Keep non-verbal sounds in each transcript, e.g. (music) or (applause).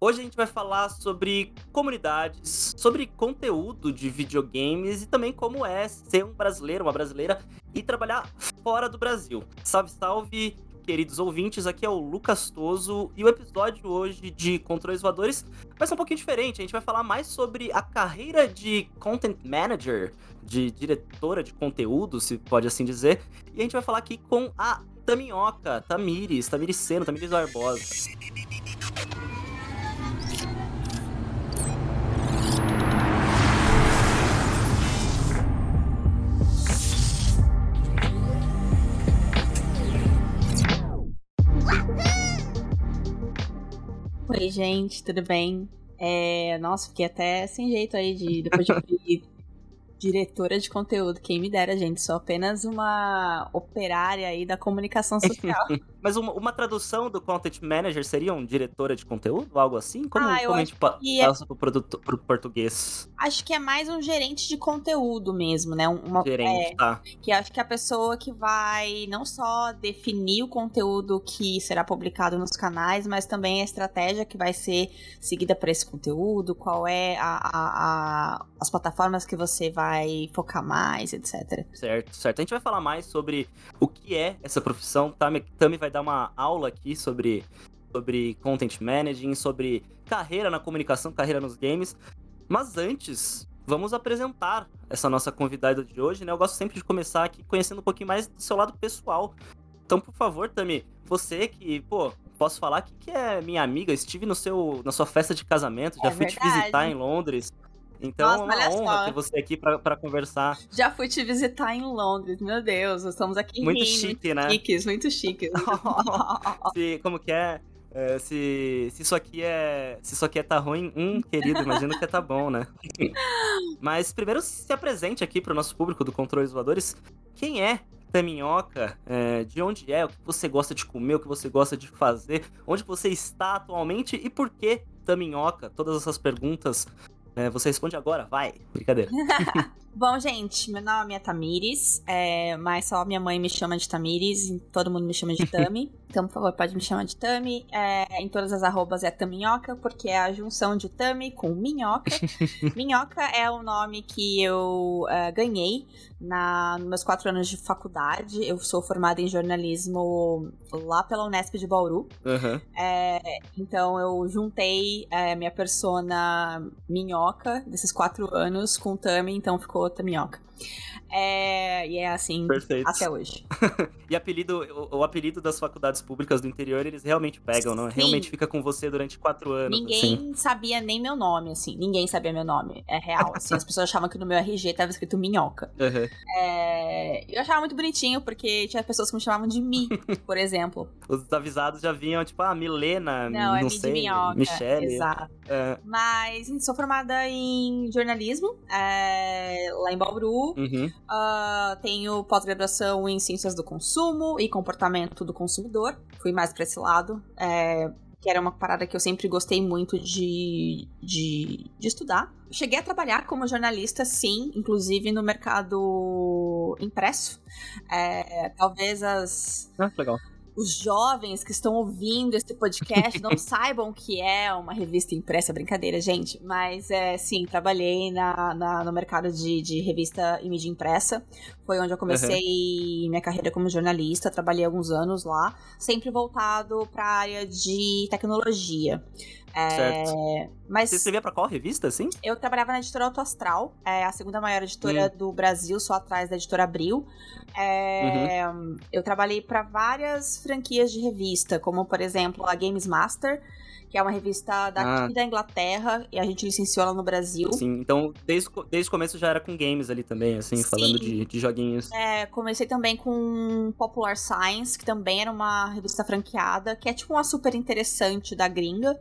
Hoje a gente vai falar sobre comunidades, sobre conteúdo de videogames e também como é ser um brasileiro, uma brasileira e trabalhar fora do Brasil. Salve, salve, queridos ouvintes, aqui é o Lucas Toso e o episódio hoje de Controles Voadores vai ser um pouquinho diferente. A gente vai falar mais sobre a carreira de Content Manager, de diretora de conteúdo, se pode assim dizer. E a gente vai falar aqui com a Taminhoca, Tamires, Tamires Seno, Tamires Barbosa. Oi, gente, tudo bem? É, nossa, fiquei até sem jeito aí de depois de (laughs) diretora de conteúdo. Quem me dera, gente. Sou apenas uma operária aí da comunicação social. (laughs) Mas uma, uma, tradução do content manager seria um diretora de conteúdo? Algo assim? Como, ah, como a gente passa é... pro, produto, pro português? Acho que é mais um gerente de conteúdo mesmo, né? Uma, gerente, é, tá. Que acho que é a pessoa que vai não só definir o conteúdo que será publicado nos canais, mas também a estratégia que vai ser seguida para esse conteúdo, qual é a, a, a, as plataformas que você vai focar mais, etc. Certo, certo. A gente vai falar mais sobre o que é essa profissão. Tami, Tami vai dar uma aula aqui sobre, sobre content managing, sobre carreira na comunicação, carreira nos games. Mas antes, vamos apresentar essa nossa convidada de hoje, né? Eu gosto sempre de começar aqui conhecendo um pouquinho mais do seu lado pessoal. Então, por favor, Tami, você que, pô, posso falar que, que é minha amiga, estive no seu, na sua festa de casamento, já é fui verdade. te visitar em Londres. Então Nossa, é uma honra só. ter você aqui para conversar. Já fui te visitar em Londres, meu Deus, estamos aqui Muito rindo. chique, né? Chiques, muito chiques. (laughs) se, como que é? é? se, se isso aqui é. Se isso aqui é tá ruim, hum, querido, imagino que tá bom, né? (laughs) Mas primeiro se apresente aqui para o nosso público do Controles Voadores. Quem é Taminhoca, é, de onde é, o que você gosta de comer, o que você gosta de fazer, onde você está atualmente e por que Taminhoca? Todas essas perguntas é, você responde agora, vai. Brincadeira. (laughs) Bom, gente, meu nome é Tamires, é, mas só minha mãe me chama de Tamires e todo mundo me chama de (laughs) Tami. então, por favor, pode me chamar de Tami. É, em todas as arrobas é Taminhoca, porque é a junção de Tami com Minhoca. (laughs) Minhoca é o nome que eu uh, ganhei na, nos meus quatro anos de faculdade. Eu sou formada em jornalismo lá pela Unesp de Bauru. Uhum. É, então, eu juntei é, minha persona Minhoca desses quatro anos com Tami, então ficou outra minhoca. É, e é assim Perfeito. até hoje. (laughs) e apelido, o, o, apelido das faculdades públicas do interior, eles realmente pegam, não? Sim. Realmente fica com você durante quatro anos. Ninguém assim. sabia nem meu nome, assim. Ninguém sabia meu nome. É real, assim. As pessoas achavam que no meu RG tava escrito Minhoca. (laughs) Uhum. É, eu achava muito bonitinho, porque tinha pessoas que me chamavam de Mi, por exemplo. (laughs) Os avisados já vinham, tipo, ah, Milena, não, é não Mi sei, de Minhoca. Michelle. Exato. É. Mas sou formada em jornalismo, é, lá em Bauru. Uhum. Uh, tenho pós-graduação em ciências do consumo e comportamento do consumidor. Fui mais para esse lado. É, que era uma parada que eu sempre gostei muito de, de, de, estudar. Cheguei a trabalhar como jornalista, sim, inclusive no mercado impresso. É, talvez as. Ah, legal os jovens que estão ouvindo esse podcast não (laughs) saibam que é uma revista impressa, brincadeira, gente. Mas é, sim, trabalhei na, na no mercado de, de, revista e mídia impressa. Foi onde eu comecei uhum. minha carreira como jornalista. Trabalhei alguns anos lá, sempre voltado para a área de tecnologia. Certo. É, mas Você escrevia pra qual revista, assim? Eu trabalhava na editora Auto Astral, é a segunda maior editora hum. do Brasil, só atrás da editora Abril. É, uhum. Eu trabalhei para várias franquias de revista, como por exemplo a Games Master, que é uma revista daqui ah. da Inglaterra, e a gente licenciou ela no Brasil. Sim, então desde, desde o começo já era com games ali também, assim, Sim. falando de, de joguinhos. É, comecei também com Popular Science, que também era uma revista franqueada, que é tipo uma super interessante da gringa.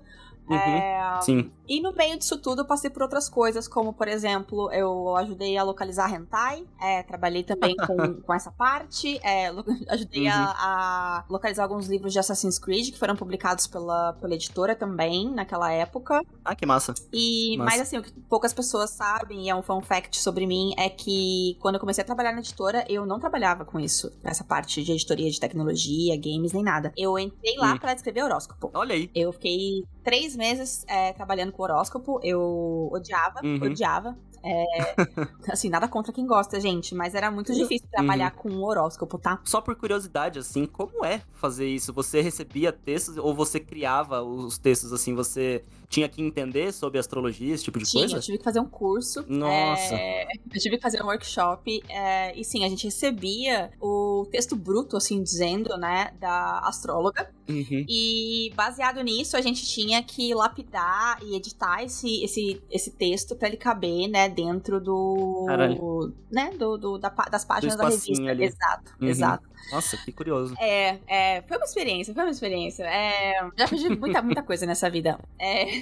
Uhum, é, sim. E no meio disso tudo eu passei por outras coisas, como por exemplo, eu ajudei a localizar hentai, é, trabalhei também com, (laughs) com essa parte, é, (laughs) ajudei uhum. a, a, localizar alguns livros de Assassin's Creed que foram publicados pela, pela editora também naquela época. Ah, que massa. E, massa. Mas assim, o que poucas pessoas sabem, e é um fun fact sobre mim, é que quando eu comecei a trabalhar na editora, eu não trabalhava com isso, essa parte de editoria de tecnologia, games, nem nada. Eu entrei lá hum. para escrever horóscopo. Olha aí. Eu fiquei três meses é, trabalhando com horóscopo. Eu odiava, Uhum. odiava. É, (laughs) assim, nada contra quem gosta, gente, mas era muito difícil trabalhar Uhum. com um horóscopo, tá? Só por curiosidade, assim, como é fazer isso? Você recebia textos ou você criava os textos, assim, você tinha que entender sobre astrologia, esse tipo de Tinha, coisa? eu tive que fazer um curso. Nossa. é, eu tive que fazer um workshop. é, e sim, a gente recebia o texto bruto, assim, dizendo, né, da astróloga. Uhum. E baseado nisso, a gente tinha que lapidar e editar esse, esse, esse texto pra ele caber, né, dentro do. Caralho. né, do, do- da das páginas da espacinho revista. ali. Exato, Uhum. exato. Nossa, que curioso. É, é, foi uma experiência, foi uma experiência. É, já aprendi muita, muita coisa nessa vida. É,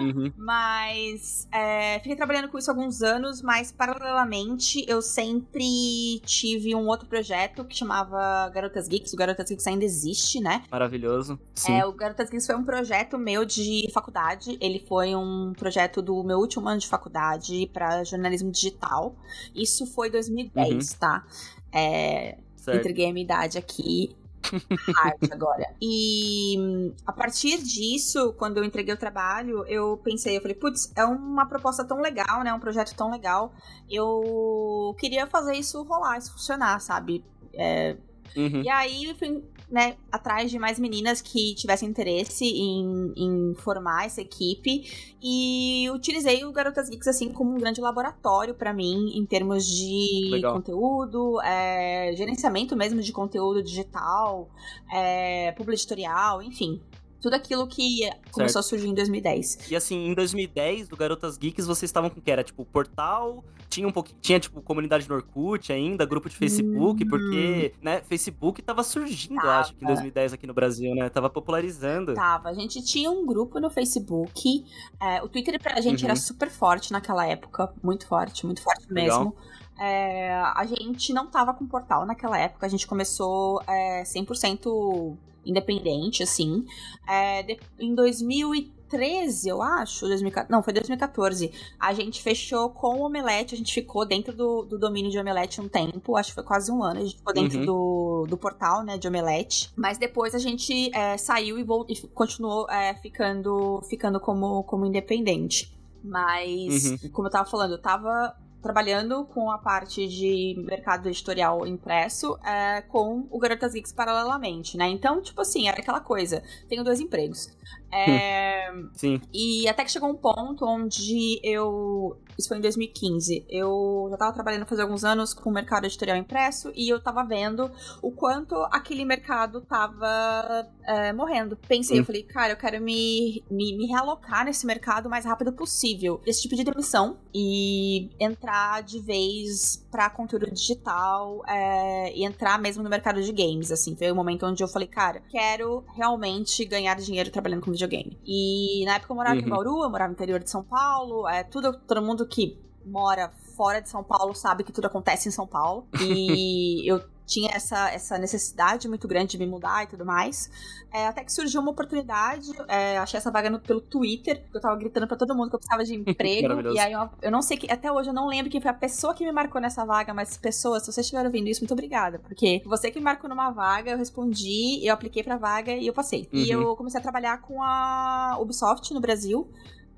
Uhum. (laughs) mas é, fiquei trabalhando com isso há alguns anos, mas paralelamente eu sempre tive um outro projeto que chamava Garotas Geeks. O Garotas Geeks ainda existe, né? Maravilhoso. Sim. É, o Garotas Geeks foi um projeto meu de faculdade. Ele foi um projeto do meu último ano de faculdade para jornalismo digital. Isso foi 2010, tá? É, certo. entreguei a minha idade aqui. Hard agora. E a partir disso, quando eu entreguei o trabalho, eu pensei, eu falei, putz, é uma proposta tão legal, né? Um projeto tão legal. Eu queria fazer isso rolar, isso funcionar, sabe? É, Uhum. e aí eu fui, né, atrás de mais meninas que tivessem interesse em, em formar essa equipe e utilizei o Garotas Geeks assim como um grande laboratório pra mim em termos de Legal. conteúdo, é, gerenciamento mesmo de conteúdo digital, é, editorial, enfim. Tudo aquilo que começou a surgir em 2010. E assim, em 2010, do Garotas Geeks, vocês estavam com o que? Era tipo portal, tinha um pouquinho. Tinha, tipo, comunidade no Orkut ainda, grupo de Facebook, Hum. porque, né, Facebook tava surgindo, Tava. acho, que em 2010 aqui no Brasil, né? Tava popularizando. Tava. A gente tinha um grupo no Facebook. é, o Twitter pra gente Uhum. era super forte naquela época. Muito forte, muito forte Legal. mesmo. É, a gente não tava com portal naquela época. A gente começou é, 100% independente, assim. É, de- em 2013, eu acho. 2014, não, foi 2014. A gente fechou com o Omelete. A gente ficou dentro do, do domínio de Omelete um tempo. Acho que foi quase um ano. A gente ficou dentro Uhum. do, do portal, né, de Omelete. Mas depois a gente é, saiu e, vol- e continuou é, ficando, ficando como, como independente. Mas, Uhum. como eu tava falando, eu tava trabalhando com a parte de mercado editorial impresso é, com o Garotas Geeks paralelamente, né? Então, tipo assim, era aquela coisa. Tenho dois empregos. É, (laughs) Sim. e até que chegou um ponto onde eu. Isso foi em 2015. Eu já tava trabalhando faz alguns anos com o mercado editorial impresso e eu tava vendo o quanto aquele mercado tava é, morrendo. Pensei, eu falei, cara, eu quero me, me, me realocar nesse mercado o mais rápido possível. Esse tipo de demissão e entrar de vez pra conteúdo digital é, e entrar mesmo no mercado de games, assim. Foi o momento onde eu falei, cara, quero realmente ganhar dinheiro trabalhando com videogame. E na época eu morava em Uhum. Bauru, eu morava no interior de São Paulo, é, tudo, todo mundo que mora fora de São Paulo sabe que tudo acontece em São Paulo. E (laughs) eu tinha essa, essa necessidade muito grande de me mudar e tudo mais. É, até que surgiu uma oportunidade, é, achei essa vaga no, pelo Twitter, porque eu tava gritando pra todo mundo que eu precisava de (laughs) emprego. E aí eu, eu não sei que, até hoje eu não lembro quem foi a pessoa que me marcou nessa vaga, mas pessoas, se vocês estiverem ouvindo isso, muito obrigada. Porque você que me marcou numa vaga, eu respondi, eu apliquei pra vaga e eu passei. E Uhum. eu comecei a trabalhar com a Ubisoft no Brasil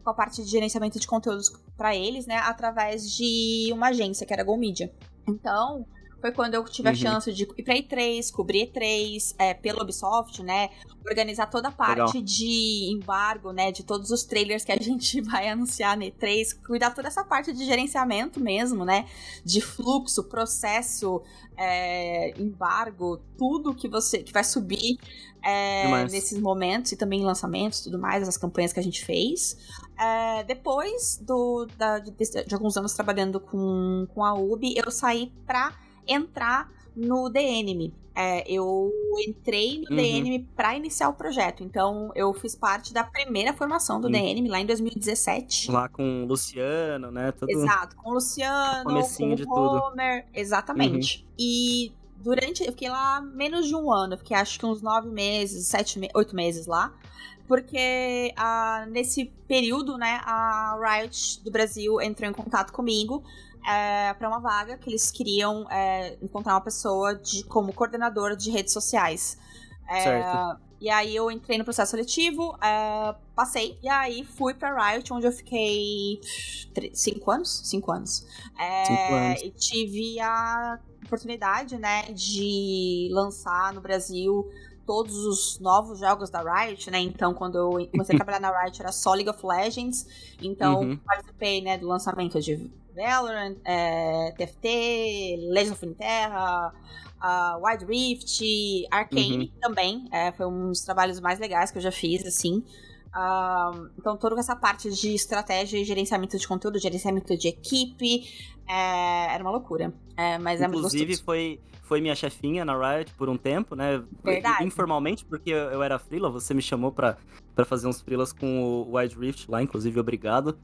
com a parte de gerenciamento de conteúdos pra eles, né, através de uma agência que era a Go Media. Então, foi quando eu tive a Uhum. chance de ir pra E3, cobrir E3 é, pela Ubisoft, né? Organizar toda a parte Legal. de embargo, né? De todos os trailers que a (laughs) gente vai anunciar na E3. Cuidar toda essa parte de gerenciamento mesmo, né? De fluxo, processo, é, embargo, tudo que você que vai subir é, nesses momentos e também lançamentos tudo mais, as campanhas que a gente fez. É, depois do, da- de, de alguns anos trabalhando com, com a UB, eu saí pra entrar no The Enemy. É, eu entrei no The Uhum. Enemy pra iniciar o projeto. Então, eu fiz parte da primeira formação do Hum. The Enemy lá em 2017. Lá com o Luciano, né? Tudo. Exato, com o Luciano, Comecinho com o tudo. Uhum. Homer, exatamente. E durante, eu fiquei lá menos de um ano, fiquei acho que uns nove meses, sete, me- oito meses lá. Porque ah, nesse período, né, a Riot do Brasil entrou em contato comigo é, para uma vaga que eles queriam é, encontrar uma pessoa de, como coordenador de redes sociais. É, Certo. E aí eu entrei no processo seletivo, uh, passei, e aí fui pra Riot, onde eu fiquei cinco anos? Cinco anos. É, cinco anos. E tive a oportunidade, né, de lançar no Brasil todos os novos jogos da Riot, né? Então, quando eu comecei a (laughs) trabalhar na Riot, era só League of Legends. Então, uhum. participei, né, do lançamento de Valorant, é, TFT, Legends of Terra, uh, Wild Rift, Arcane uhum. também. É, foi um dos trabalhos mais legais que eu já fiz, assim. Uh, então, toda essa parte de estratégia e gerenciamento de conteúdo, gerenciamento de equipe, é, era uma loucura. É, mas Inclusive, é foi foi minha chefinha na Riot por um tempo, né? Verdade. Informalmente, porque eu era freela, você me chamou para fazer uns freelas com o Wild Rift lá, inclusive, obrigado.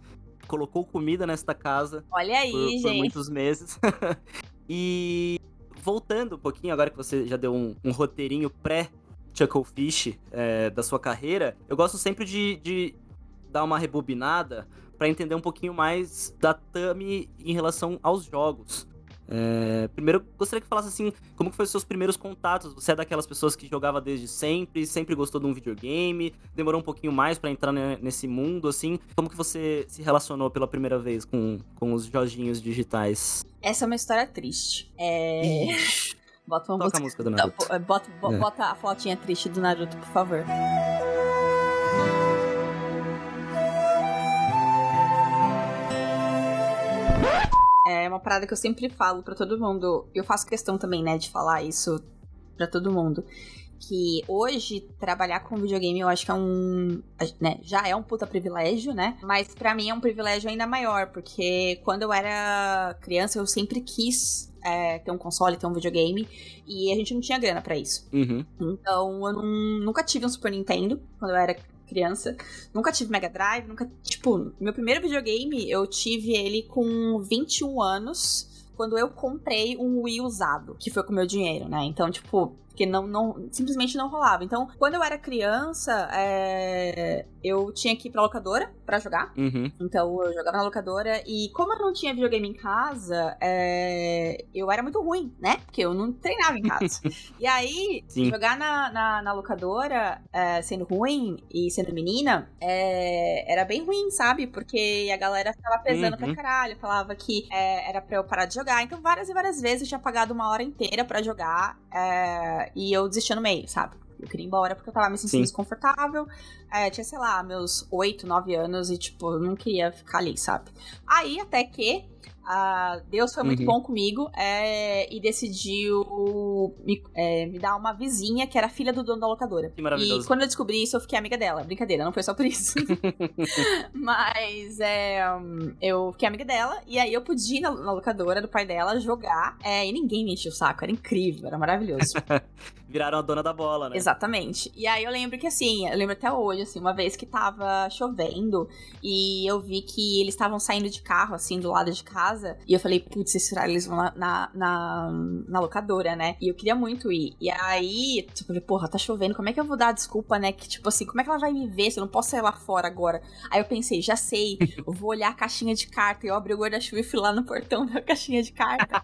Colocou comida nesta casa. Olha aí, por, gente. Por muitos meses. (laughs) e voltando um pouquinho, agora que você já deu um, um roteirinho pré Chucklefish é, da sua carreira, eu gosto sempre de, de dar uma rebobinada para entender um pouquinho mais da Tami em relação aos jogos. É, primeiro, gostaria que falasse assim, como que foi os seus primeiros contatos? Você é daquelas pessoas que jogava desde sempre, sempre gostou de um videogame, demorou um pouquinho mais para entrar nesse mundo, assim. Como que você se relacionou pela primeira vez com, com os joginhos digitais? Essa é uma história triste. É... (laughs) Bota uma Toca música... a música do Naruto. Bota, bota, é. bota a flautinha triste do Naruto, por favor. É uma parada que eu sempre falo para todo mundo. Eu faço questão também, né, de falar isso para todo mundo. Que hoje trabalhar com videogame eu acho que é um. Né, já é um puta privilégio, né? Mas para mim é um privilégio ainda maior, porque quando eu era criança eu sempre quis é, ter um console, ter um videogame, e a gente não tinha grana para isso. Uhum. Então eu não, nunca tive um Super Nintendo quando eu era criança. Nunca tive Mega Drive, nunca. Tipo, meu primeiro videogame eu tive ele com 21 anos. Quando eu comprei um Wii usado, que foi com meu dinheiro, né? Então, tipo, porque não, não simplesmente não rolava. Então, quando eu era criança, é, eu tinha que ir pra locadora para jogar. Uhum. Então, eu jogava na locadora. E como eu não tinha videogame em casa, é, eu era muito ruim, né? Porque eu não treinava em casa. (laughs) e aí, Sim. jogar na, na, na locadora, é, sendo ruim e sendo menina, é, era bem ruim, sabe? Porque a galera ficava pesando uhum. pra caralho, falava que é, era pra eu parar de jogar. Então, várias e várias vezes eu tinha pagado uma hora inteira para jogar. É, e eu desistia no meio, sabe? Eu queria ir embora porque eu tava me sentindo Sim. desconfortável. É, tinha, sei lá, meus 8, 9 anos e, tipo, eu não queria ficar ali, sabe? Aí, até que Uh, Deus foi muito uhum. bom comigo é, e decidiu me, é, me, dar uma vizinha que era filha do dono da locadora. Que maravilhoso. E quando eu descobri isso, eu fiquei amiga dela. Brincadeira, não foi só por isso. (laughs) Mas é, eu fiquei amiga dela e aí eu pude ir na, na locadora do pai dela jogar é, e ninguém me encheu o saco. Era incrível, era maravilhoso. (laughs) Viraram a dona da bola, né? Exatamente. E aí eu lembro que assim, eu lembro até hoje, assim, uma vez que tava chovendo e eu vi que eles estavam saindo de carro, assim, do lado de casa casa. E eu falei, putz, eles vão na, na, na, locadora, né? E eu queria muito ir. E aí, tipo, eu falei, porra, tá chovendo, como é que eu vou dar a desculpa, né? Que, tipo assim, como é que ela vai me ver se eu não posso sair lá fora agora? Aí eu pensei, já sei, eu (laughs) vou olhar a caixinha de carta. E eu abri o guarda-chuva e fui lá no portão (laughs) da caixinha de carta.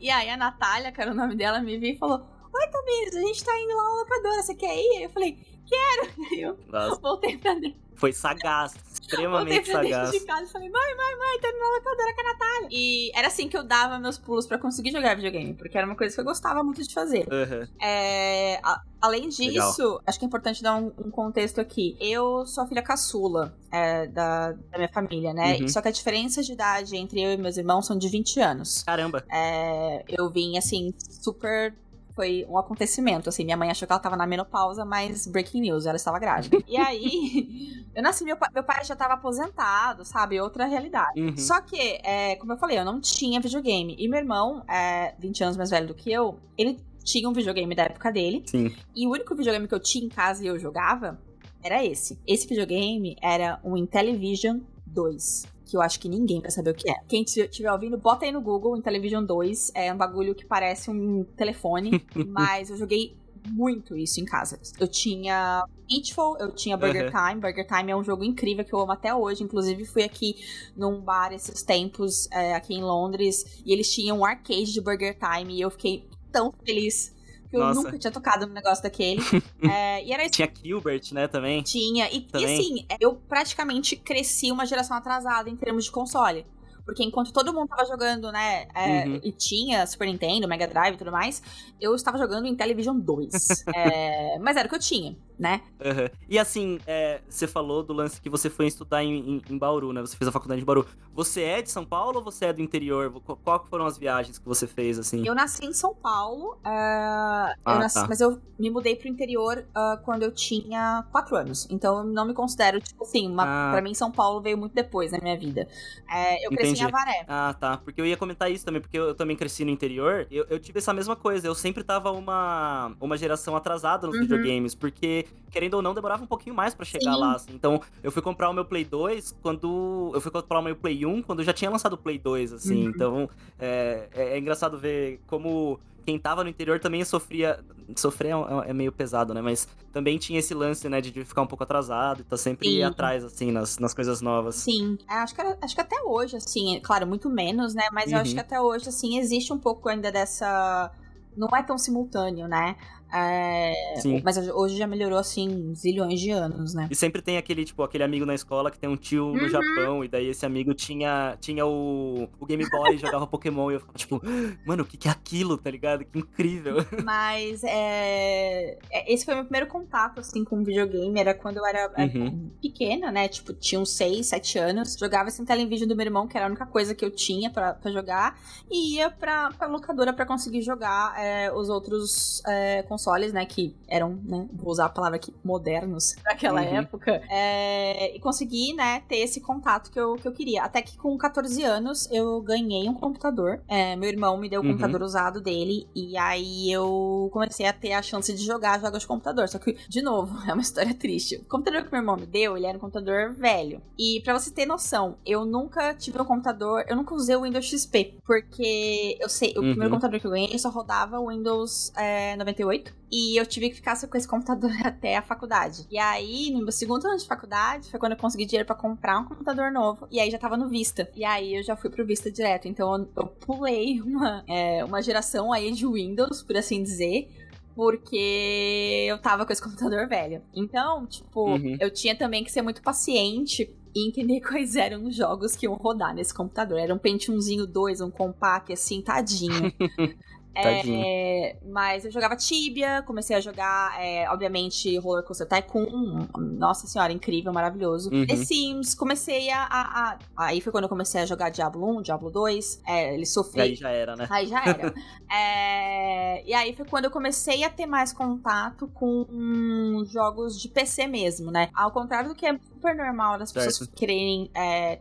e aí a Natália, que era o nome dela, me viu e falou: Oi, Tobias, a gente tá indo lá na locadora, você quer ir? Aí eu falei, quero. (laughs) Eu Nossa. voltei pra dentro. Foi sagaz, extremamente sagaz. de casa e falei, mãe, mãe, mãe, tô na locadora com a Natália. E era assim que eu dava meus pulos pra conseguir jogar videogame, porque era uma coisa que eu gostava muito de fazer. Uhum. É, a, além disso, Legal. acho que é importante dar um, um, contexto aqui. Eu sou a filha caçula é, da, da, minha família, né? Uhum. Só que a diferença de idade entre eu e meus irmãos são de 20 anos. Caramba. É, eu vim, assim, super foi um acontecimento, assim, minha mãe achou que ela tava na menopausa, mas breaking news, ela estava grávida. e aí, (laughs) eu nasci, meu pai, meu pai já tava aposentado, sabe, outra realidade. Uhum. Só que, é, como eu falei, eu não tinha videogame, e meu irmão, é 20 anos mais velho do que eu, ele tinha um videogame da época dele, Sim. e o único videogame que eu tinha em casa e eu jogava era esse. Esse videogame era um Intellivision 2 que eu acho que ninguém vai saber o que é. Quem estiver ouvindo, bota aí no Google, Intellivision 2. É um bagulho que parece um telefone, (laughs) mas eu joguei muito isso em casa. Eu tinha Pitfall, eu tinha Burger uhum. Time. Burger Time é um jogo incrível que eu amo até hoje. Inclusive, fui aqui num bar esses tempos, é, aqui em Londres, e eles tinham um arcade de Burger Time, e eu fiquei tão feliz porque Nossa. eu nunca tinha tocado no negócio daquele. (laughs) é, e era Tinha Gilbert, né, também? Tinha. E, também. e assim, eu praticamente cresci uma geração atrasada em termos de console. Porque enquanto todo mundo tava jogando, né? É, uhum. E tinha Super Nintendo, Mega Drive e tudo mais, eu estava jogando em Television 2. (laughs) é, mas era o que eu tinha né? Uhum. E assim, é, você falou do lance que você foi estudar em, em, em, Bauru, né? Você fez a faculdade de Bauru. Você é de São Paulo ou você é do interior? Qual foram as viagens que você fez, assim? Eu nasci em São Paulo, uh, ah, eu nasci, tá. mas eu me mudei pro interior uh, quando eu tinha quatro anos. Então eu não me considero, tipo assim, uma, ah. pra mim São Paulo veio muito depois na minha vida. É, eu cresci Entendi. em Avaré. Ah, tá. Porque eu ia comentar isso também, porque eu, eu também cresci no interior. Eu, eu, tive essa mesma coisa. Eu sempre tava uma, uma geração atrasada nos uhum. videogames, porque querendo ou não, demorava um pouquinho mais para chegar Sim. lá. Assim. Então, eu fui comprar o meu Play 2 quando. Eu fui comprar o meu Play 1 quando já tinha lançado o Play 2, assim. Uhum. Então, é, é, é, engraçado ver como quem tava no interior também sofria. Sofrer é, é, meio pesado, né? Mas também tinha esse lance, né, de ficar um pouco atrasado e tá sempre Sim. atrás, assim, nas, nas coisas novas. Sim, é, acho que, acho que até hoje, assim, claro, muito menos, né? Mas uhum. eu acho uhum. que até hoje, assim, existe um pouco ainda dessa. Não é tão simultâneo, né? É, Sim. Mas hoje já melhorou, assim, zilhões de anos, né? E sempre tem aquele, tipo, aquele amigo na escola que tem um tio uhum. no Japão, e daí esse amigo tinha, tinha o, o Game Boy, (laughs) jogava Pokémon, e eu ficava, tipo, mano, o que, que é aquilo, tá ligado? Que incrível. (laughs) Mas, é... é esse foi meu primeiro contato, assim, com videogame, era quando eu era uhum. pequena, né? Tipo, tinha uns 6, 7 anos, jogava esse televídeo do meu irmão, que era a única coisa que eu tinha pra, pra jogar, e ia pra, pra locadora pra conseguir jogar é, os outros é, consoles, né, que eram, né, vou usar a palavra aqui, modernos naquela uhum. época, é, e consegui, né, ter esse contato que eu, que eu queria. Até que com 14 anos eu ganhei um computador. É, meu irmão me deu o uhum. computador usado dele, e aí eu comecei a ter a chance de jogar jogos de computador. Só que, de novo, (laughs) é uma história triste. O computador que meu irmão me deu, ele era um computador velho. E para você ter noção, eu nunca tive um computador, eu nunca usei o Windows XP, porque eu sei, o uhum. primeiro computador que eu ganhei só rodava o Windows é, 98. E eu tive que ficar com esse computador (laughs) até a faculdade. E aí, no meu segundo ano de faculdade, foi quando eu consegui dinheiro para comprar um computador novo. E aí já tava no Vista. E aí eu já fui pro Vista direto. Então eu, eu pulei uma, é, uma geração aí de Windows, por assim dizer porque eu tava com esse computador velho. Então, tipo, uhum. eu tinha também que ser muito paciente e entender (laughs) quais eram os jogos que iam rodar nesse computador. Era um Pentiumzinho 2, um compact, assim, tadinho. (laughs) É, mas eu jogava Tibia, comecei a jogar, é, obviamente, Roller Coaster Tycoon. Nossa senhora, incrível, maravilhoso. Uhum. The Sims, comecei a, a, a, Aí foi quando eu comecei a jogar Diablo 1, Diablo 2. É, ele sofreu. Aí já era, né? Aí já era. (laughs) é, e aí foi quando eu comecei a ter mais contato com jogos de PC mesmo, né? Ao contrário do que é super normal das certo. pessoas quererem é,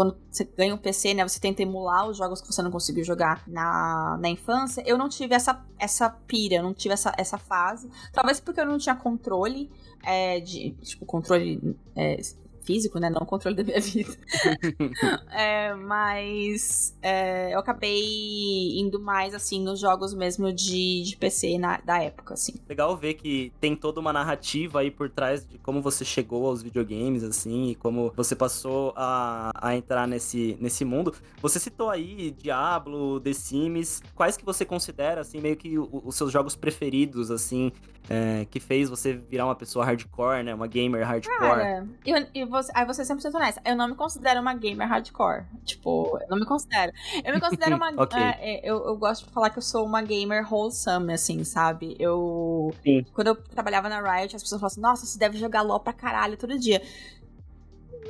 quando você ganha um PC, né, você tenta emular os jogos que você não conseguiu jogar na, na infância. Eu não tive essa, essa pira, eu não tive essa, essa fase. Talvez porque eu não tinha controle é, de. Tipo, controle é, físico, né? Não o controle da minha vida. (laughs) é, mas é, eu acabei indo mais, assim, nos jogos mesmo de, de PC na, da época, assim. Legal ver que tem toda uma narrativa aí por trás de como você chegou aos videogames, assim, e como você passou a, a entrar nesse, nesse mundo. Você citou aí Diablo, The Sims. Quais que você considera, assim, meio que os seus jogos preferidos, assim, é, que fez você virar uma pessoa hardcore, né? Uma gamer hardcore? Cara, eu, eu você, aí você sempre honesta. Eu não me considero uma gamer hardcore. Tipo, eu não me considero. Eu me considero uma. (laughs) okay. é, é, eu, eu gosto de falar que eu sou uma gamer wholesome, assim, sabe? Eu. Sim. Quando eu trabalhava na Riot, as pessoas falavam assim: nossa, você deve jogar LOL pra caralho todo dia.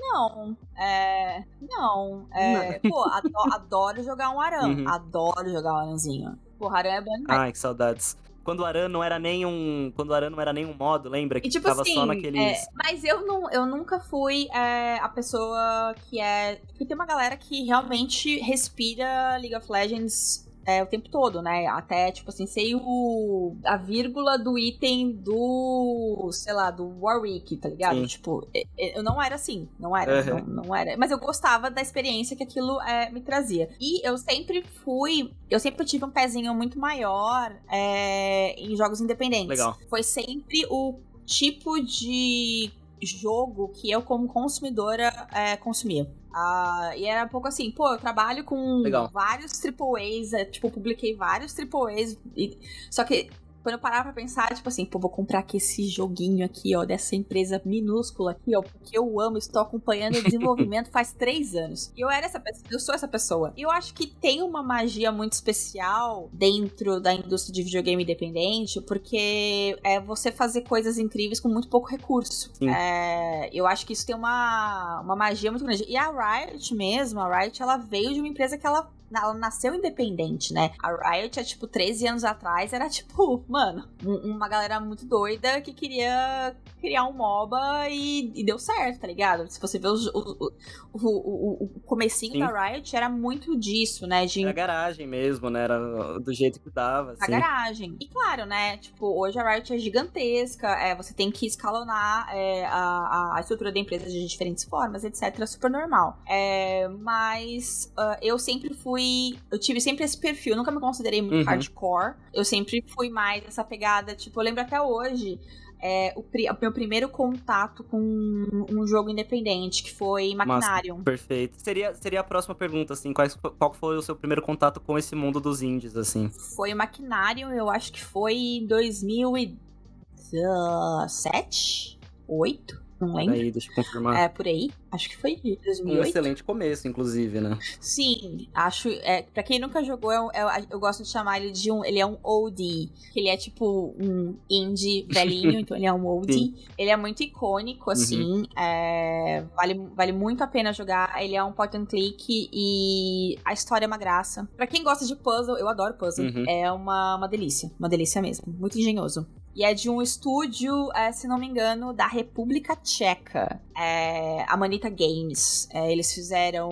Não, é. Não. É, pô, adoro, adoro, jogar um Aran. Uhum. Adoro jogar um Aranzinho. Pô, Aran é bom demais. Ai, que saudades quando o Aran não era nem um. Quando o Aran não era nem um modo, lembra? Que e, tipo tava assim, só naqueles. É, mas eu, não, eu nunca fui é, a pessoa que é. Porque tem uma galera que realmente respira League of Legends é, o tempo todo, né? Até, tipo assim, sei o, a vírgula do item do, sei lá, do Warwick, tá ligado? Sim. Tipo, eu não era assim, não era, uhum. não, não, era. Mas eu gostava da experiência que aquilo é, me trazia. E eu sempre fui, eu sempre tive um pezinho muito maior é, em jogos independentes. Legal. Foi sempre o tipo de jogo que eu, como consumidora, é, consumia. Uh, e era um pouco assim, pô, eu trabalho com Legal. vários AAAs, é, tipo, publiquei vários AAAs, e, só que quando eu parava pra pensar, tipo assim, pô, vou comprar aqui esse joguinho aqui, ó, dessa empresa minúscula aqui, ó, porque eu amo, estou acompanhando o desenvolvimento (laughs) faz três anos. E eu era essa pessoa, eu sou essa pessoa. E eu acho que tem uma magia muito especial dentro da indústria de videogame independente, porque é você fazer coisas incríveis com muito pouco recurso. É, eu acho que isso tem uma, uma magia muito grande. E a Riot mesmo, a Riot, ela veio de uma empresa que ela ela nasceu independente, né? A Riot, há, tipo, 13 anos atrás, era tipo, (laughs) mano, uma galera muito doida que queria criar um MOBA e, e deu certo, tá ligado? Se você ver os, o, o, o, o comecinho Sim. da Riot, era muito disso, né? De... A garagem mesmo, né? Era do jeito que dava. A garagem. E claro, né? Tipo, hoje a Riot é gigantesca, é, você tem que escalonar é, a, a estrutura da empresa de diferentes formas, etc. Super normal. É, mas uh, eu sempre fui fui. Eu tive sempre esse perfil, nunca me considerei muito uhum. hardcore. Eu sempre fui mais essa pegada, tipo, eu lembro até hoje. É, o, o, meu primeiro contato com um jogo independente, que foi. Nossa, perfeito. Seria, seria a próxima pergunta, assim, qual, qual foi o seu primeiro contato com esse mundo dos indies, assim? Foi o Machinarium, eu acho que foi em 2007? 8? Não lembro. Aí, deixa eu confirmar. É, por aí. Acho que foi 2008. Um excelente começo, inclusive, né? Sim, acho. É, pra quem nunca jogou, eu, eu, eu, gosto de chamar ele de um. Ele é um OD. Ele é tipo um indie velhinho, (laughs) então ele é um OD. Sim. Ele é muito icônico, uhum. assim. Uhum. É, vale, vale muito a pena jogar. Ele é um point and click e a história é uma graça. Pra quem gosta de puzzle, eu adoro puzzle. Uhum. É uma, uma delícia. Uma delícia mesmo. Muito engenhoso. E é de um estúdio, é, se não me engano, da República Tcheca. É, a Manita Games. É, eles fizeram.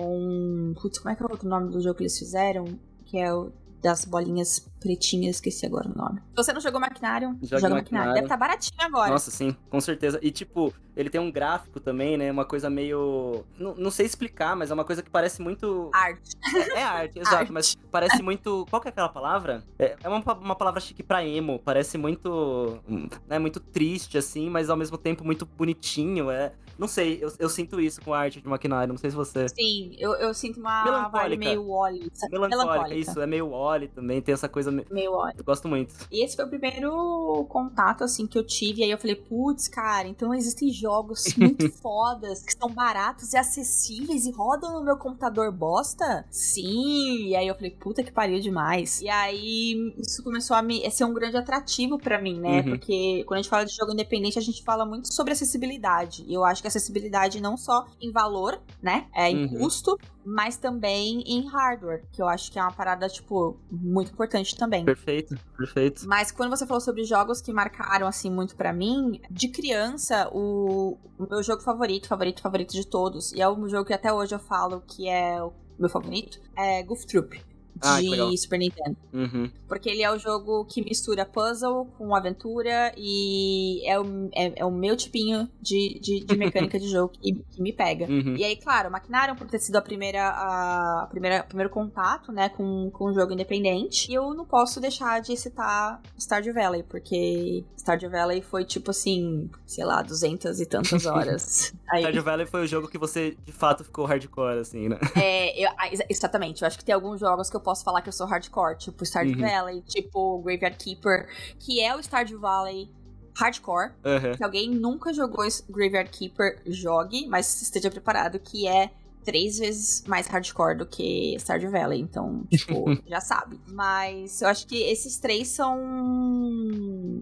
Putz, como é que é o outro nome do jogo que eles fizeram? Que é o das bolinhas pretinhas, esqueci agora o nome. Se você não jogou Maquinário, joga Maquinário. Deve estar tá baratinho agora. Nossa, sim, com certeza. E tipo, ele tem um gráfico também, né? Uma coisa meio. Não, não sei explicar, mas é uma coisa que parece muito. Arte. É, é arte, exato, arte. mas parece muito. Qual que é aquela palavra? É, é uma, uma palavra chique pra emo. Parece muito. Né, muito triste, assim, mas ao mesmo tempo muito bonitinho. É. Não sei, eu, eu sinto isso com a arte de Maquinário, não sei se você. Sim, eu, eu sinto uma vibe meio Wally. Melancólica, Melancólica, isso, é meio Wally também, tem essa coisa meio Wally. Eu gosto muito. E esse foi o primeiro contato, assim, que eu tive, e aí eu falei, putz, cara, então existem jogos (laughs) muito fodas, que são baratos e acessíveis e rodam no meu computador bosta? Sim! E aí eu falei, puta que pariu demais. E aí isso começou a, me, a ser um grande atrativo para mim, né? Uhum. Porque quando a gente fala de jogo independente, a gente fala muito sobre acessibilidade. E eu acho que acessibilidade não só em valor, né? É em uhum. custo, mas também em hardware, que eu acho que é uma parada, tipo, muito importante também. Perfeito, perfeito. Mas quando você falou sobre jogos que marcaram, assim, muito para mim, de criança, o, o, meu jogo favorito, favorito, favorito de todos, e é um jogo que até hoje eu falo que é o meu favorito, é Goof Troop de ah, Super Nintendo. Uhum. Porque ele é o jogo que mistura puzzle com aventura e é o, é, é o meu tipinho de, de, de (laughs) mecânica de jogo que, que me pega. Uhum. E aí, claro, Maquinário por ter sido a primeira, a, a primeira primeiro contato, né, com, com um jogo independente. E eu não posso deixar de citar Stardew Valley, porque Stardew Valley foi tipo assim, sei lá, duzentas e tantas (laughs) horas. aí... Stardew Valley foi o jogo que você de fato ficou hardcore, assim, né? É, eu, exatamente. Eu acho que tem alguns jogos que eu posso falar que eu sou hardcore, tipo Stardew uhum. Valley, tipo Graveyard Keeper, que é o Stardew Valley hardcore. Uhum. Se alguém nunca jogou Graveyard Keeper, jogue, mas esteja preparado que é três vezes mais hardcore do que Stardew Valley, então, (laughs) tipo, já sabe. Mas eu acho que esses três são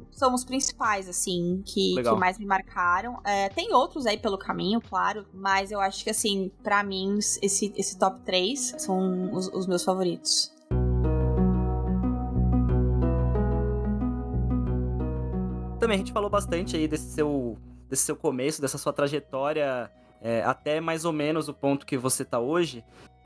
são os principais, assim, que, que mais me marcaram. É, tem outros aí pelo caminho, claro, mas eu acho que, assim, para mim, esse, esse top 3 são os, os meus favoritos. Também a gente falou bastante aí desse seu, desse seu começo, dessa sua trajetória é, até mais ou menos o ponto que você tá hoje.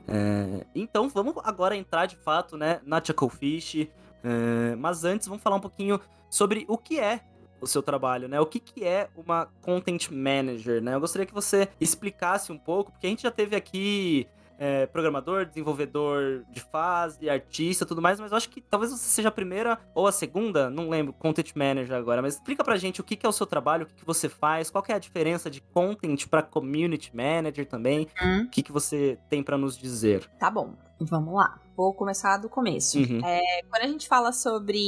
É, então vamos agora entrar de fato né, na Chucklefish. É, mas antes vamos falar um pouquinho sobre o que é o seu trabalho, né? O que, que é uma Content Manager, né? Eu gostaria que você explicasse um pouco, porque a gente já teve aqui é, programador, desenvolvedor de fase, artista, tudo mais, mas eu acho que talvez você seja a primeira ou a segunda, não lembro, content manager agora, mas explica pra gente o que, que é o seu trabalho, o que, que você faz, qual é a diferença de content para community manager também, hum. o que, que você tem para nos dizer. Tá bom. Vamos lá. Vou começar do começo. Uhum. É, quando a gente fala sobre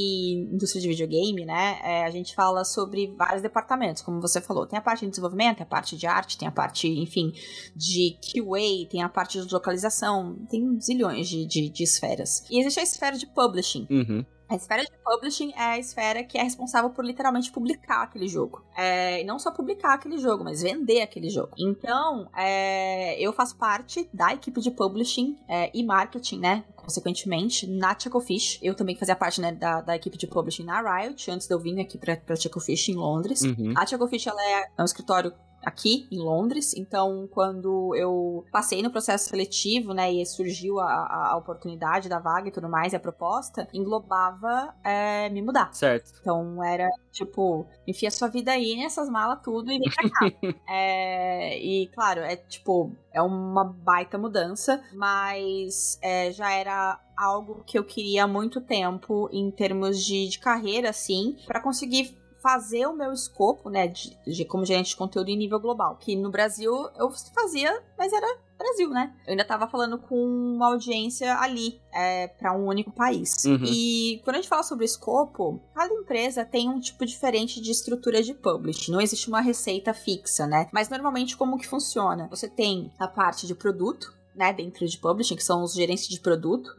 indústria de videogame, né, é, a gente fala sobre vários departamentos, como você falou. Tem a parte de desenvolvimento, tem a parte de arte, tem a parte, enfim, de QA, tem a parte de localização, tem zilhões de, de, de esferas. E existe a esfera de publishing. Uhum. A esfera de publishing é a esfera que é responsável por literalmente publicar aquele jogo. É, e não só publicar aquele jogo, mas vender aquele jogo. Então, é, eu faço parte da equipe de publishing é, e marketing, né? Consequentemente, na Chucklefish. Eu também fazia parte né, da, da equipe de publishing na Riot, antes de eu vir aqui pra, pra Chucklefish em Londres. Uhum. A Chucklefish ela é, é um escritório aqui em Londres. Então, quando eu passei no processo seletivo, né, e surgiu a, a, oportunidade da vaga e tudo mais, e a proposta, englobava é, me mudar. Certo. Então, era tipo, enfia sua vida aí nessas malas tudo e vem pra cá. é, (laughs) e, claro, é tipo, é uma baita mudança, mas é, já era algo que eu queria há muito tempo em termos de, de carreira, assim, para conseguir fazer o meu escopo, né, de, de, como gerente de conteúdo em nível global. Que no Brasil eu fazia, mas era Brasil, né? Eu ainda tava falando com uma audiência ali, é, para um único país. Uhum. E quando a gente fala sobre escopo, cada empresa tem um tipo diferente de estrutura de publish. Não existe uma receita fixa, né? Mas normalmente como que funciona? Você tem a parte de produto, né, dentro de publishing, que são os gerentes de produto.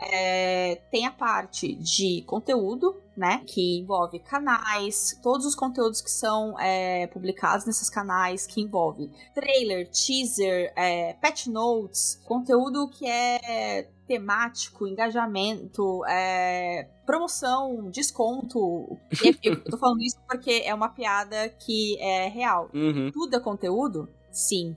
É, tem a parte de conteúdo, né? Que envolve canais, todos os conteúdos que são é, publicados nesses canais, que envolve trailer, teaser, é, patch notes, conteúdo que é temático, engajamento, é, promoção, desconto. Eu tô falando isso porque é uma piada que é real. Uhum. Tudo é conteúdo? Sim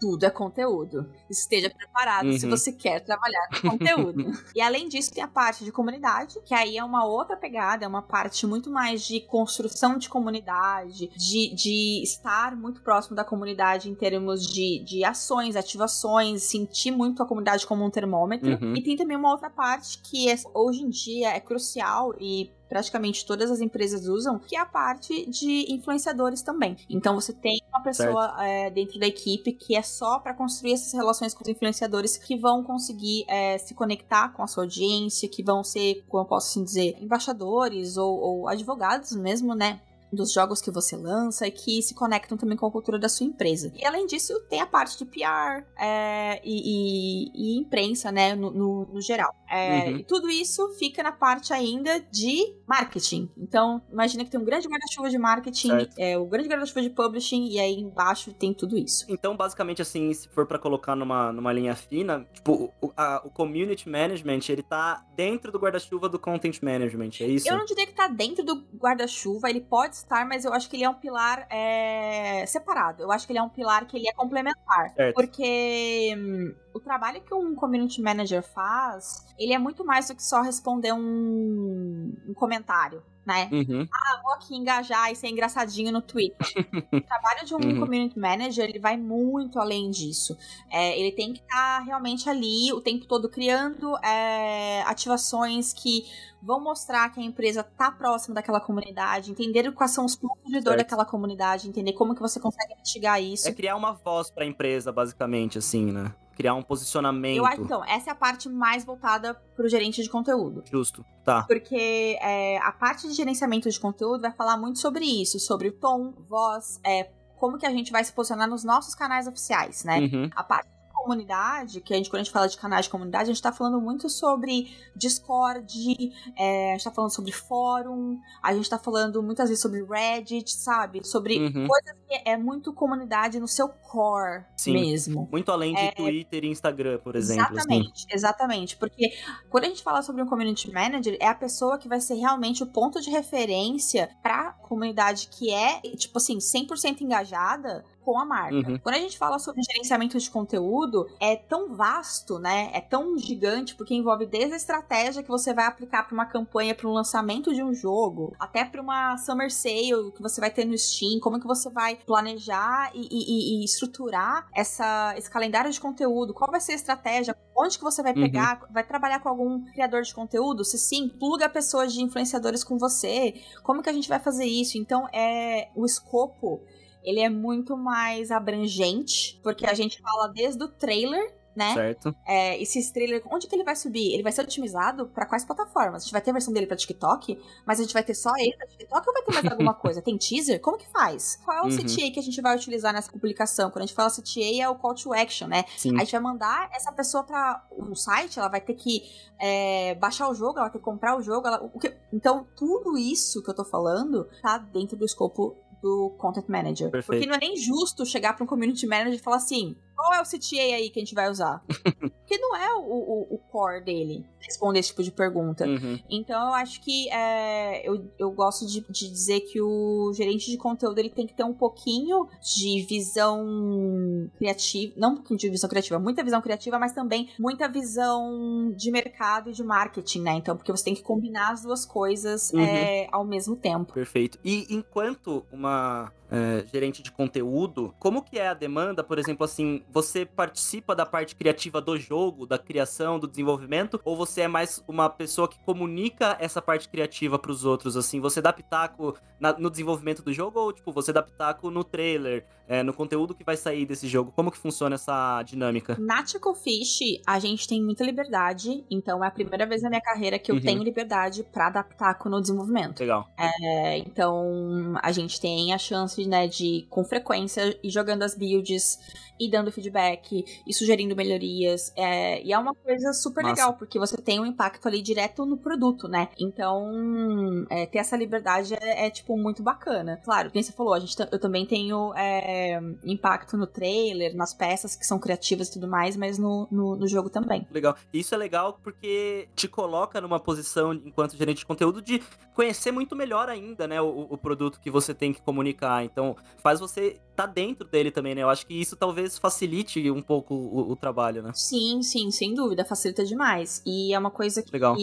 tudo é conteúdo. Esteja preparado Uhum. se você quer trabalhar com conteúdo. (laughs) e além disso, tem a parte de comunidade, que aí é uma outra pegada, é uma parte muito mais de construção de comunidade, de, de estar muito próximo da comunidade em termos de, de ações, ativações, sentir muito a comunidade como um termômetro. Uhum. E tem também uma outra parte que é, hoje em dia é crucial e praticamente todas as empresas usam, que é a parte de influenciadores também. Então você tem uma pessoa é, dentro da equipe que é só para construir essas relações com os influenciadores que vão conseguir é, se conectar com a sua audiência, que vão ser, como eu posso assim dizer, embaixadores ou, ou advogados mesmo, né? Dos jogos que você lança e que se conectam também com a cultura da sua empresa. E além disso, tem a parte de PR é, e, e- e imprensa, né, no, no- no geral. É, Uhum. E tudo isso fica na parte ainda de marketing. Então, imagina que tem um grande guarda-chuva de marketing, é, o grande guarda-chuva de publishing, e aí embaixo tem tudo isso. Então, basicamente, assim, se for pra colocar numa, numa linha fina, tipo, o, a- o community management, ele tá dentro do guarda-chuva do content management, é isso? Eu não diria que tá dentro do guarda-chuva, ele pode estar, mas eu acho que ele é um pilar é, separado. Eu acho que ele é um pilar que ele é complementar. Certo. Porque hum, o trabalho que um community manager faz, ele é muito mais do que só responder um, um comentário. Né? Uhum. Vou aqui engajar e ser engraçadinho no Twitter. (laughs) o trabalho de um Uhum. community manager, ele vai muito além disso. É, ele tem que estar realmente ali o tempo todo criando é, ativações que vão mostrar que a empresa tá próxima daquela comunidade, entender quais são os pontos de dor Certo. daquela comunidade, entender como que você consegue mitigar isso. É criar uma voz pra empresa, basicamente, assim, né? Criar um posicionamento Eu acho, então, essa é a parte mais voltada pro gerente de conteúdo. justo. Tá. Porque é, a parte de gerenciamento de conteúdo vai falar muito sobre isso, sobre o tom, voz, é, como que a gente vai se posicionar nos nossos canais oficiais, né? Uhum. A parte comunidade, que a gente, quando a gente fala de canais de comunidade, a gente tá falando muito sobre Discord, é, a gente tá falando sobre fórum, a gente tá falando muitas vezes sobre Reddit, sabe? Sobre Uhum. coisas que é muito comunidade no seu core Sim. mesmo. Muito além de É, Twitter e Instagram, por exemplo. assim. Exatamente, exatamente. Porque quando a gente fala sobre um community manager, é a pessoa que vai ser realmente o ponto de referência pra comunidade que é, tipo assim, 100% engajada com a marca. Uhum. Quando a gente fala sobre gerenciamento de conteúdo, é tão vasto, né? É tão gigante, porque envolve desde a estratégia que você vai aplicar para uma campanha, para um lançamento de um jogo, até para uma summer sale que você vai ter no Steam, como que você vai planejar e, e- e estruturar essa, esse calendário de conteúdo, qual vai ser a estratégia, onde que você vai Uhum. pegar, vai trabalhar com algum criador de conteúdo? Se sim, pluga pessoas de influenciadores com você, como que a gente vai fazer isso? Então, é o escopo ele é muito mais abrangente, porque a gente fala desde o trailer né? Certo. É, esse trailer, onde que ele vai subir? Ele vai ser otimizado para quais plataformas? A gente vai ter a versão dele para TikTok, mas a gente vai ter só ele pra TikTok ou vai ter mais alguma (laughs) coisa? Tem teaser? Como que faz? Qual é o uhum. CTA que a gente vai utilizar nessa publicação? Quando a gente fala CTA é o call to action, né? Sim. A gente vai mandar essa pessoa para um site, ela vai ter que é, baixar o jogo, ela vai ter que comprar o jogo, ela, o que, então tudo isso que eu tô falando tá dentro do escopo do Content Manager. Perfeito. Porque não é nem justo chegar para um Community Manager e falar assim: qual é o CTA aí que a gente vai usar? (laughs) Porque não é o, o, o, core dele responder esse tipo de pergunta. Uhum. Então eu acho que é, eu, eu gosto de, de, dizer que o gerente de conteúdo ele tem que ter um pouquinho de visão criativa, não um pouquinho de visão criativa, muita visão criativa, mas também muita visão de mercado e de marketing, né? Então, porque você tem que combinar as duas coisas uhum. é, ao mesmo tempo. Perfeito. E enquanto uma é, gerente de conteúdo, como que é a demanda, por exemplo, assim, você participa da parte criativa do jogo, da criação, do desenvolvimento, ou você é mais uma pessoa que comunica essa parte criativa para os outros, assim, você dá pitaco na, no desenvolvimento do jogo ou, tipo, você dá pitaco no trailer, é, no conteúdo que vai sair desse jogo? Como que funciona essa dinâmica? Na Tickle Fish, a gente tem muita liberdade, então é a primeira vez na minha carreira que eu uhum. tenho liberdade para dar pitaco no desenvolvimento. Legal. É, então, a gente tem a chance, né, de, com frequência, ir jogando as builds e dando feedback e sugerindo melhorias. É, e é uma coisa super Nossa. legal, porque você tem um impacto ali direto no produto, né? Então, é, ter essa liberdade é, é, tipo, muito bacana. Claro, como você falou, a gente eu também tenho é, impacto no trailer, nas peças que são criativas e tudo mais, mas no, no, no, jogo também. Legal. Isso é legal porque te coloca numa posição, enquanto gerente de conteúdo, de conhecer muito melhor ainda, né, o, o produto que você tem que comunicar. Então, faz você tá dentro dele também, né? Eu acho que isso talvez facilite um pouco o, o, trabalho, né? Sim, sim, sem dúvida, facilita demais. E é uma coisa que legal.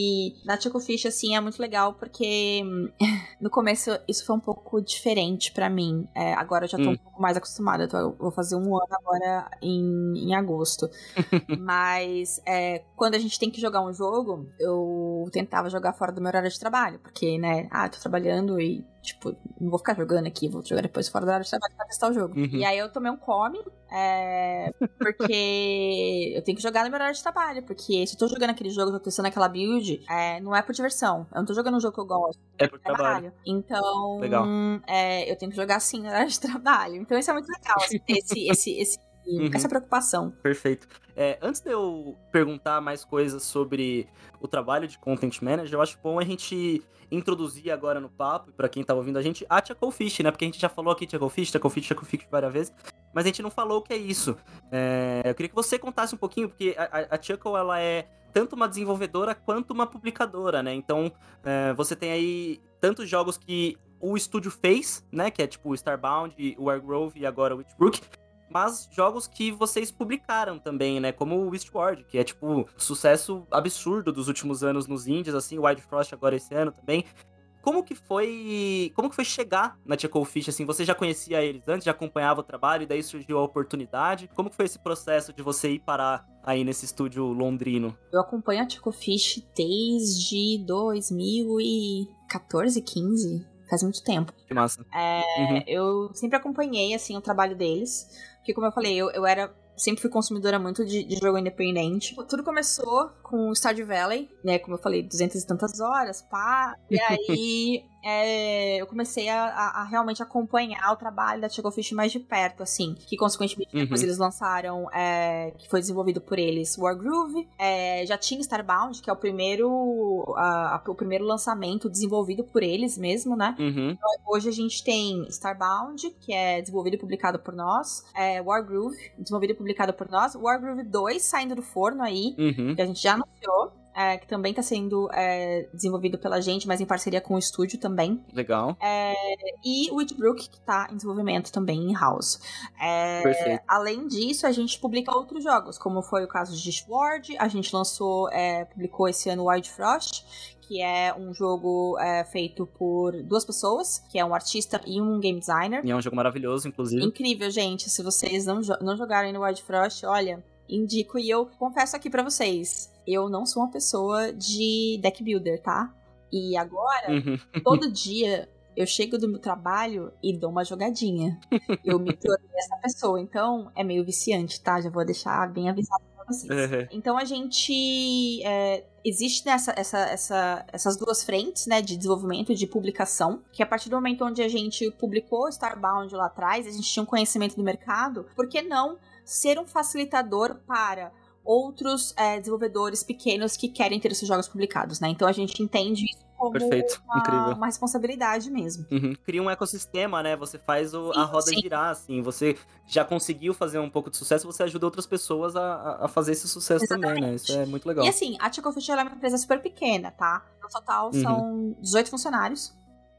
na Tico Fish, assim, é muito legal porque (laughs) no começo isso foi um pouco diferente para mim. É, agora eu já tô hum. um pouco mais acostumada. Eu vou fazer um ano agora em, em agosto. (laughs) Mas é, quando a gente tem que jogar um jogo, eu tentava jogar fora do meu horário de trabalho, porque, né, ah, tô trabalhando e Tipo, não vou ficar jogando aqui, vou jogar depois fora da área de trabalho pra testar o jogo. Uhum. E aí eu tomei um come, é, porque eu tenho que jogar no meu horário de trabalho. Porque se eu tô jogando aquele jogo, tô testando aquela build, é, não é por diversão. Eu não tô jogando um jogo que eu gosto. É por trabalho. trabalho. Então, é, eu tenho que jogar assim no horário de (laughs) trabalho. Então isso é muito legal, assim, esse, esse, esse Uhum. essa preocupação. Perfeito. É, antes de eu perguntar mais coisas sobre o trabalho de Content Manager, eu acho bom a gente introduzir agora no papo, para quem tá ouvindo a gente, a Fish, né? Porque a gente já falou aqui Fish, Fish, Chaco Fish várias vezes, mas a gente não falou o que é isso. É, eu queria que você contasse um pouquinho, porque a, a Chuckle, ela é tanto uma desenvolvedora quanto uma publicadora, né? Então, é, você tem aí tantos jogos que o estúdio fez, né? Que é tipo o Starbound, o Wargrove e agora o Witchbrook mas jogos que vocês publicaram também, né? Como o Westward, que é tipo sucesso absurdo dos últimos anos nos indies, assim, Wild Frost agora esse ano também. Como que foi, como que foi chegar na Tia Fish assim? Você já conhecia eles antes, já acompanhava o trabalho e daí surgiu a oportunidade? Como que foi esse processo de você ir parar aí nesse estúdio londrino? Eu acompanho a Tico Fish desde 2014, 15, faz muito tempo. Que massa. É, uhum. Eu sempre acompanhei, assim, o trabalho deles. Porque, como eu falei, eu, eu era sempre fui consumidora muito de, de, jogo independente. Tudo começou com o Stardew Valley, né? Como eu falei, duzentas e tantas horas, pá. E (laughs) aí é, eu comecei a, a, a, realmente acompanhar o trabalho da Fish mais de perto, assim. Que, consequentemente, uhum. depois eles lançaram, é, que foi desenvolvido por eles, Wargroove. É, já tinha Starbound, que é o primeiro, a, o primeiro lançamento desenvolvido por eles mesmo, né? Uhum. Então, hoje a gente tem Starbound, que é desenvolvido e publicado por nós. É, Wargroove, desenvolvido e publicado por nós. Wargroove 2 saindo do forno aí, uhum. que a gente já anunciou é, que também está sendo é, desenvolvido pela gente, mas em parceria com o estúdio também. Legal. É, e o que está em desenvolvimento também em house. É, Perfeito. Além disso, a gente publica outros jogos, como foi o caso de Dishward, a gente lançou, é, publicou esse ano Wild Frost, que é um jogo é, feito por duas pessoas, que é um artista e um game designer. E é um jogo maravilhoso, inclusive. Incrível, gente. Se vocês não, não jogarem no Wild Frost, olha, indico. E eu confesso aqui para vocês, eu não sou uma pessoa de deck builder, tá? E agora, uhum. todo (laughs) dia eu chego do meu trabalho e dou uma jogadinha. Eu me tornei (laughs) essa pessoa, então é meio viciante, tá? Já vou deixar bem avisado pra vocês. Uhum. Então a gente. É, existe nessa, essa, essa, essas duas frentes, né, de desenvolvimento e de publicação, que a partir do momento onde a gente publicou Starbound lá atrás, a gente tinha um conhecimento do mercado, por que não ser um facilitador para outros é, desenvolvedores pequenos que querem ter os seus jogos publicados, né? Então a gente entende isso como Perfeito, uma, incrível. uma responsabilidade mesmo. Uhum. Cria um ecossistema, né? Você faz o, sim, a roda sim. girar, assim. Você já conseguiu fazer um pouco de sucesso, você ajuda outras pessoas a, a fazer esse sucesso Exatamente. também, né? Isso é muito legal. E assim, a Tico Fish é uma empresa super pequena, tá? No total uhum. são 18 funcionários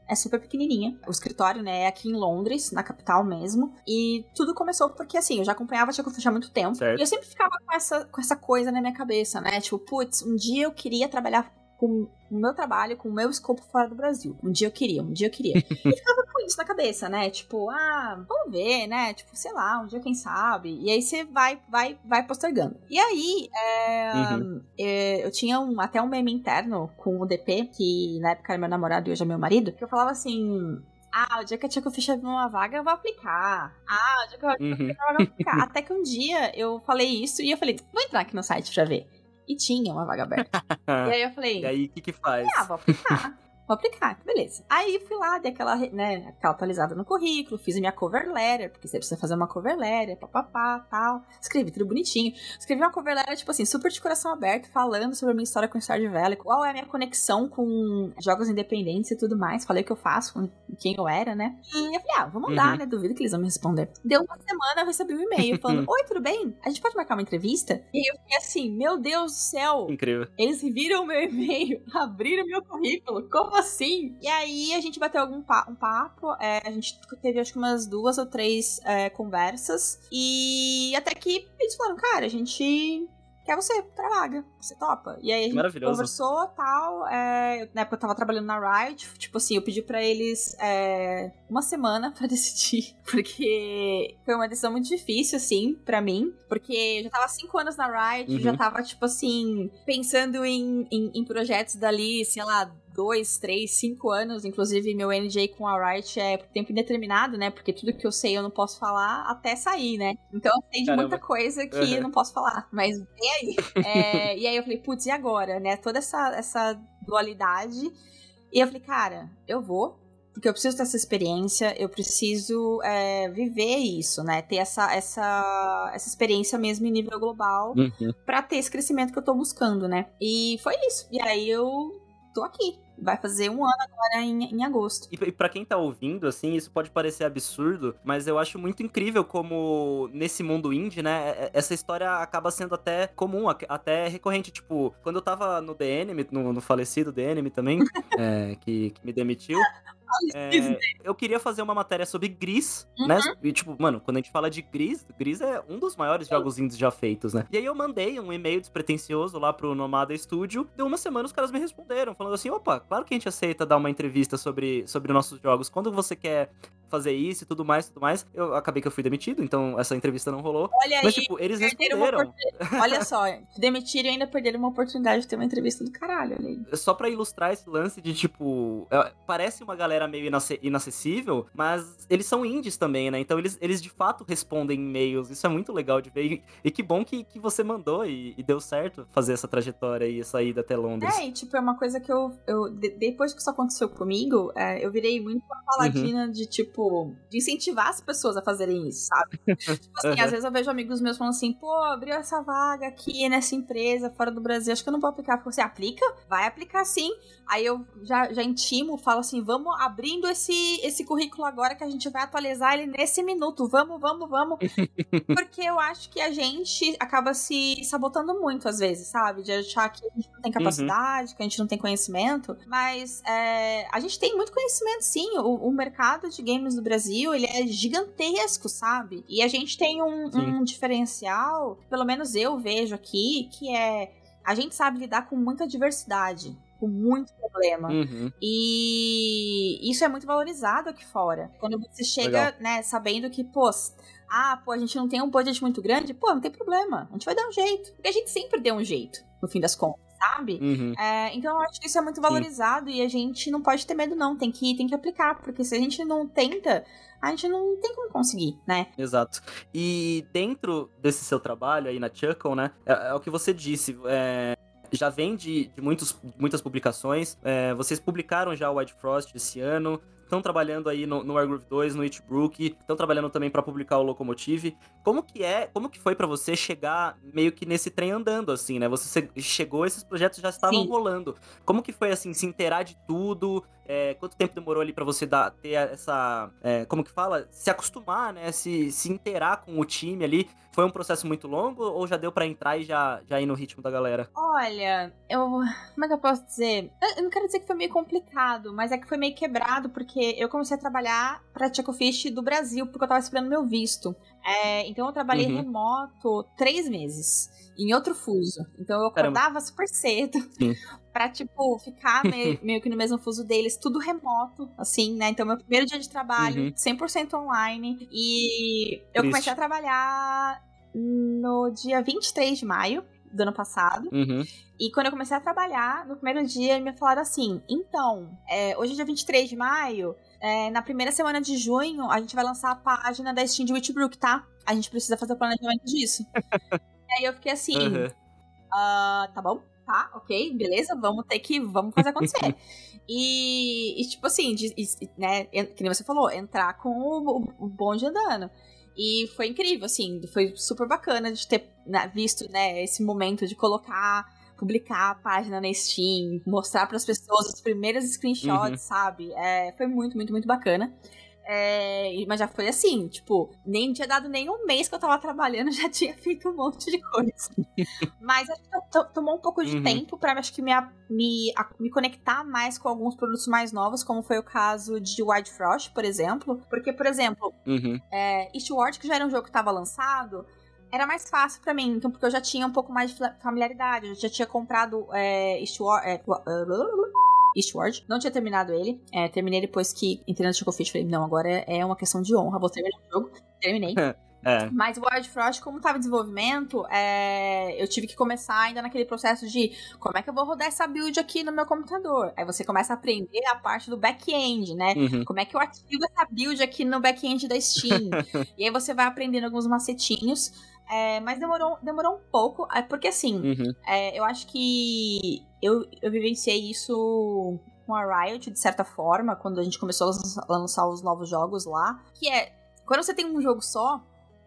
é super pequenininha. O escritório, né, é aqui em Londres, na capital mesmo. E tudo começou porque, assim, eu já acompanhava a Tia há muito tempo. Certo. E eu sempre ficava com essa, com essa coisa na minha cabeça, né? Tipo, putz, um dia eu queria trabalhar com o meu trabalho, com o meu escopo fora do Brasil. Um dia eu queria, um dia eu queria. e ficava com isso na cabeça, né? Tipo, ah, vamos ver, né? Tipo, sei lá, um dia quem sabe. E aí você vai, vai, vai postergando. E aí, é, uhum. é, eu tinha um, até um meme interno com o DP, que na época era meu namorado e hoje é meu marido, que eu falava assim. Ah, o dia que a Tia Fish abrir uma vaga, eu vou aplicar. Ah, o dia que eu uma vaga, eu vou aplicar. Até que um dia eu falei isso e eu falei, vou entrar aqui no site pra ver. E tinha uma vaga aberta. (laughs) e aí eu falei. E aí, o que que faz? Ah, vou aplicar. Vou aplicar, beleza. Aí fui lá, dei aquela, né, aquela atualizada no currículo, fiz a minha cover letter, porque você precisa fazer uma cover letter, papapá, tal. Escrevi tudo bonitinho. Escrevi uma cover letter, tipo assim, super de coração aberto, falando sobre a minha história com Stardew Valley, qual é a minha conexão com jogos independentes e tudo mais. Falei o que eu faço, com quem eu era, né? E eu falei, ah, vou mandar, uhum. né? Duvido que eles vão me responder. Deu uma semana, eu recebi um e-mail (laughs) falando, oi, tudo bem? A gente pode marcar uma entrevista? E eu fiquei assim, meu Deus do céu. Incrível. Eles viram o meu e-mail, (laughs) abriram meu currículo, como como assim? E aí a gente bateu algum pa um papo, é, a gente teve acho que umas duas ou três é, conversas, e até que eles falaram, cara, a gente quer você pra vaga, você topa. E aí a gente conversou tal. É, na época eu tava trabalhando na Riot, tipo assim, eu pedi pra eles é, uma semana (laughs) pra decidir, porque foi uma decisão muito difícil, assim, pra mim, porque eu já tava cinco anos na Riot, uhum. já tava, tipo assim, pensando em, em, em projetos dali, sei lá, dois, três, cinco anos. Inclusive, meu NJ com a Riot é por tempo indeterminado, né? Porque tudo que eu sei eu não posso falar até sair, né? Então eu sei de Caramba. muita coisa que uhum. eu não posso falar. Mas vem aí. é, e aí eu falei, putz, e agora, né? Toda essa, essa dualidade. E eu falei, cara, eu vou, porque eu preciso dessa experiência, eu preciso é, viver isso, né? Ter essa, essa, essa experiência mesmo em nível global uhum. para ter esse crescimento que eu tô buscando, né? E foi isso. E aí eu tô aqui. Vai fazer um ano agora em, em agosto. E, e para quem tá ouvindo, assim, isso pode parecer absurdo, mas eu acho muito incrível como nesse mundo indie, né, é, é, essa história acaba sendo até comum, até recorrente. Tipo, quando eu tava no The Enemy, no, no falecido The Enemy também, (laughs) é, que, que me demitiu, é, eu queria fazer uma matéria sobre Gris, né? uhum. né? E, tipo, mano, quando a gente fala de Gris, Gris é um dos maiores jogos indies já feitos, né? E aí eu mandei um e-mail despretensioso lá pro Nomada Studio. Deu uma semana os caras me responderam, falando assim: opa, claro que a gente aceita dar uma entrevista sobre, sobre nossos jogos. Quando você quer fazer isso e tudo mais, tudo mais. Eu acabei que eu fui demitido, então essa entrevista não rolou. Olha Mas, aí, tipo, eles responderam. Olha só, (laughs) demitiram e ainda perderam uma oportunidade de ter uma entrevista do caralho, aí. Só pra ilustrar esse lance de, tipo, é, parece uma galera meio inacessível, mas eles são indies também, né? Então eles, eles de fato respondem e-mails. Isso é muito legal de ver. E, que bom que, que você mandou e, e, deu certo fazer essa trajetória e sair até Londres. É, e tipo, é uma coisa que eu. eu depois que isso aconteceu comigo, é, eu virei muito uma paladina uhum. de, tipo, de incentivar as pessoas a fazerem isso, sabe? (laughs) tipo assim, uhum. às vezes eu vejo amigos meus falando assim, pô, abriu essa vaga aqui nessa empresa fora do Brasil, acho que eu não vou aplicar. Você aplica? Vai aplicar sim. Aí eu já, já intimo, falo assim, vamos abrindo esse, esse currículo agora que a gente vai atualizar ele nesse minuto. Vamos, vamos, vamos. (laughs) Porque eu acho que a gente acaba se sabotando muito às vezes, sabe? De achar que a gente não tem uhum. capacidade, uhum. que a gente não tem conhecimento. Mas é, a gente tem muito conhecimento, sim. O, o mercado de games do Brasil, ele é gigantesco, sabe? E a gente tem um, um diferencial, pelo menos eu vejo aqui, que é a gente sabe lidar com muita diversidade com muito problema. Uhum. E isso é muito valorizado aqui fora. Quando você chega, Legal. né, sabendo que, pô, ah, pô, a gente não tem um budget muito grande, pô, não tem problema. A gente vai dar um jeito. Porque a gente sempre deu um jeito, no fim das contas sabe? Uhum. É, então eu acho que isso é muito valorizado Sim. e a gente não pode ter medo, não. Tem que, tem que aplicar, porque se a gente não tenta, a gente não tem como conseguir, né? Exato. E dentro desse seu trabalho aí na Chuckle, né? É, é o que você disse. É, já vem de, de muitos, muitas publicações. É, vocês publicaram já o White Frost esse ano estão trabalhando aí no, no Wargroove 2, no Itbrook, estão trabalhando também para publicar o Locomotive. Como que é, como que foi para você chegar meio que nesse trem andando, assim, né? Você chegou, esses projetos já estavam Sim. rolando. Como que foi, assim, se inteirar de tudo? É, quanto tempo demorou ali para você dar, ter essa, é, como que fala? Se acostumar, né? Se, se inteirar com o time ali. Foi um processo muito longo ou já deu para entrar e já, já ir no ritmo da galera? Olha, eu. Como é que eu posso dizer? Eu não quero dizer que foi meio complicado, mas é que foi meio quebrado, porque eu comecei a trabalhar pra Fish do Brasil, porque eu tava esperando meu visto. É, então eu trabalhei uhum. remoto três meses em outro fuso. Então eu acordava Caramba. super cedo Sim. Pra, tipo, ficar meio, (laughs) meio, que no mesmo fuso deles, tudo remoto, assim, né? Então meu primeiro dia de trabalho, uhum. 100% online. E eu Triste. comecei a trabalhar no dia 23 de maio do ano passado. Uhum. E quando eu comecei a trabalhar, no primeiro dia, me falaram assim: então, é, hoje é dia 23 de maio, é, na primeira semana de junho, a gente vai lançar a página da Steam de Witchbrook, tá? A gente precisa fazer o planejamento disso. (laughs) e aí eu fiquei assim: uhum. uh, tá bom, tá, ok, beleza, vamos ter que, vamos fazer acontecer. (laughs) e, e, tipo assim, de, né, que nem você falou, entrar com o, o, o bonde andando. E foi incrível, assim, foi super bacana de ter né, visto, né, esse momento de colocar, publicar a página na Steam, mostrar para as pessoas os primeiros screenshots, uhum. sabe? É, foi muito, muito, muito bacana. É, mas já foi assim, tipo, nem tinha dado nem um mês que eu tava trabalhando, (laughs) já tinha feito um monte de coisa. mas acho que tomou um pouco de uhum. tempo pra acho que me, me, me conectar mais com alguns produtos mais novos, como foi o caso de Wild Frost, por exemplo. Porque, por exemplo, uhum. é, Eastward, que já era um jogo que tava lançado, era mais fácil para mim, então, porque eu já tinha um pouco mais de familiaridade, eu já tinha comprado é, Eastward. É, Eastward. Não tinha terminado ele. É, terminei depois que entrei no Chocofish. Falei, não, agora é uma questão de honra. Vou terminar o jogo. Terminei. (laughs) É. Mas o Wild Frost, como estava em desenvolvimento, é... eu tive que começar ainda naquele processo de como é que eu vou rodar essa build aqui no meu computador. Aí você começa a aprender a parte do back-end, né? Uhum. Como é que eu ativo essa build aqui no back-end da Steam. (laughs) e aí você vai aprendendo alguns macetinhos. É, mas demorou, demorou um pouco, é, porque assim, uhum. é, eu acho que eu, eu vivenciei isso com a Riot, de certa forma, quando a gente começou a lançar os novos jogos lá, que é, quando você tem um jogo só,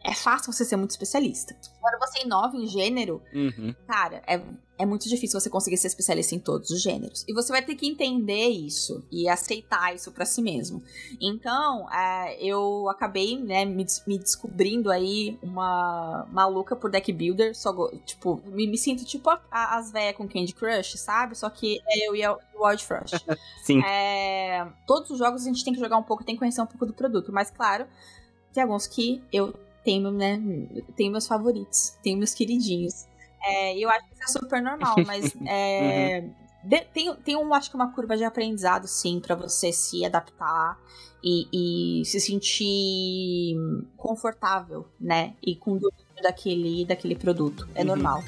é fácil você ser muito especialista. Quando você inova em gênero, uhum. cara, é, é muito difícil você conseguir ser especialista em todos os gêneros. E você vai ter que entender isso e aceitar isso para si mesmo. Então, é, eu acabei, né, me, me, descobrindo aí uma maluca por deck builder. Só, tipo, me, me sinto tipo a, a, as velhas com Candy Crush, sabe? Só que é eu e o Wild Frost. (laughs) Sim. É, todos os jogos a gente tem que jogar um pouco, tem que conhecer um pouco do produto. Mas, claro, tem alguns que eu tenho, né, tenho meus favoritos, tenho meus queridinhos. É, eu acho que isso é super normal, (laughs) mas é, uhum. de, tem, tem um, acho que uma curva de aprendizado, sim, para você se adaptar e, e, se sentir confortável, né? E com domínio daquele, daquele produto. É uhum. normal.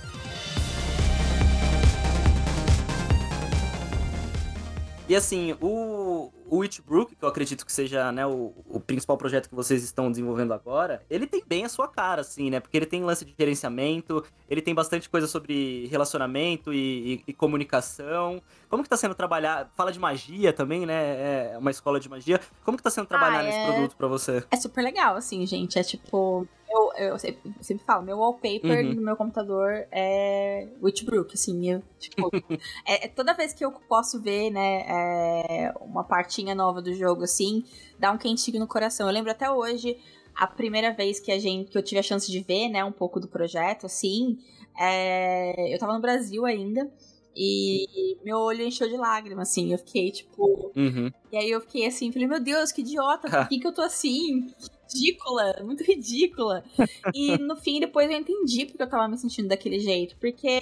E assim, o, o Witchbrook, que eu acredito que seja né, o, o, principal projeto que vocês estão desenvolvendo agora, ele tem bem a sua cara, assim, né? Porque ele tem lance de gerenciamento, ele tem bastante coisa sobre relacionamento e, e, e comunicação. Como que tá sendo trabalhar? Fala de magia também, né? É uma escola de magia. Como que tá sendo trabalhar ah, é... nesse produto para você? É super legal, assim, gente. É tipo, eu, eu, sempre, sempre falo, meu wallpaper uhum. no meu computador é Witchbrook, assim, eu, tipo, (laughs) é, é, toda vez que eu posso ver, né, é, uma partinha nova do jogo, assim, dá um quentinho no coração. Eu lembro até hoje, a primeira vez que a gente, que eu tive a chance de ver, né, um pouco do projeto, assim, é, eu tava no Brasil ainda, e meu olho encheu de lágrimas, assim. Eu fiquei, tipo. Uhum. E aí eu fiquei assim, falei, meu Deus, que idiota, por (laughs) que, que eu tô assim? ridícula, muito ridícula. e no fim, depois eu entendi porque eu tava me sentindo daquele jeito. Porque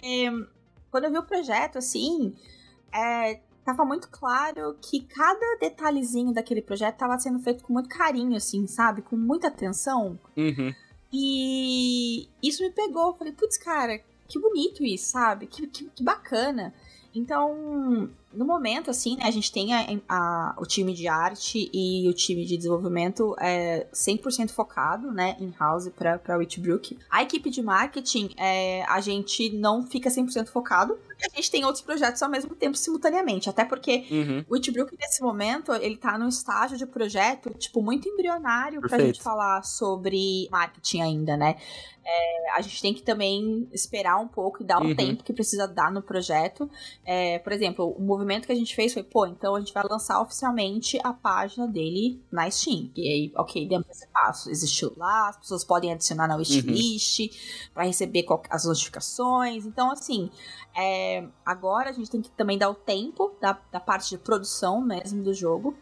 quando eu vi o projeto, assim, é, tava muito claro que cada detalhezinho daquele projeto tava sendo feito com muito carinho, assim, sabe? Com muita atenção. Uhum. E isso me pegou. Eu falei, putz, cara, que bonito isso, sabe? Que, que, que bacana. Então, no momento, assim, né, a gente tem a, a, o time de arte e o time de desenvolvimento é 100% focado, né, em house para Witchbrook. A equipe de marketing, é, a gente não fica 100% focado, a gente tem outros projetos ao mesmo tempo, simultaneamente. Até porque uhum. o Witchbrook, nesse momento, ele tá num estágio de projeto, tipo, muito embrionário Perfeito. pra gente falar sobre marketing ainda, né? É, a gente tem que também esperar um pouco e dar o uhum. tempo que precisa dar no projeto. É, por exemplo, o movimento que a gente fez foi, pô, então a gente vai lançar oficialmente a página dele na Steam. E aí, ok, demos esse passo. Existiu lá, as pessoas podem adicionar na wishlist uhum. para receber as notificações. Então, assim, é, agora a gente tem que também dar o tempo da, da parte de produção mesmo do jogo.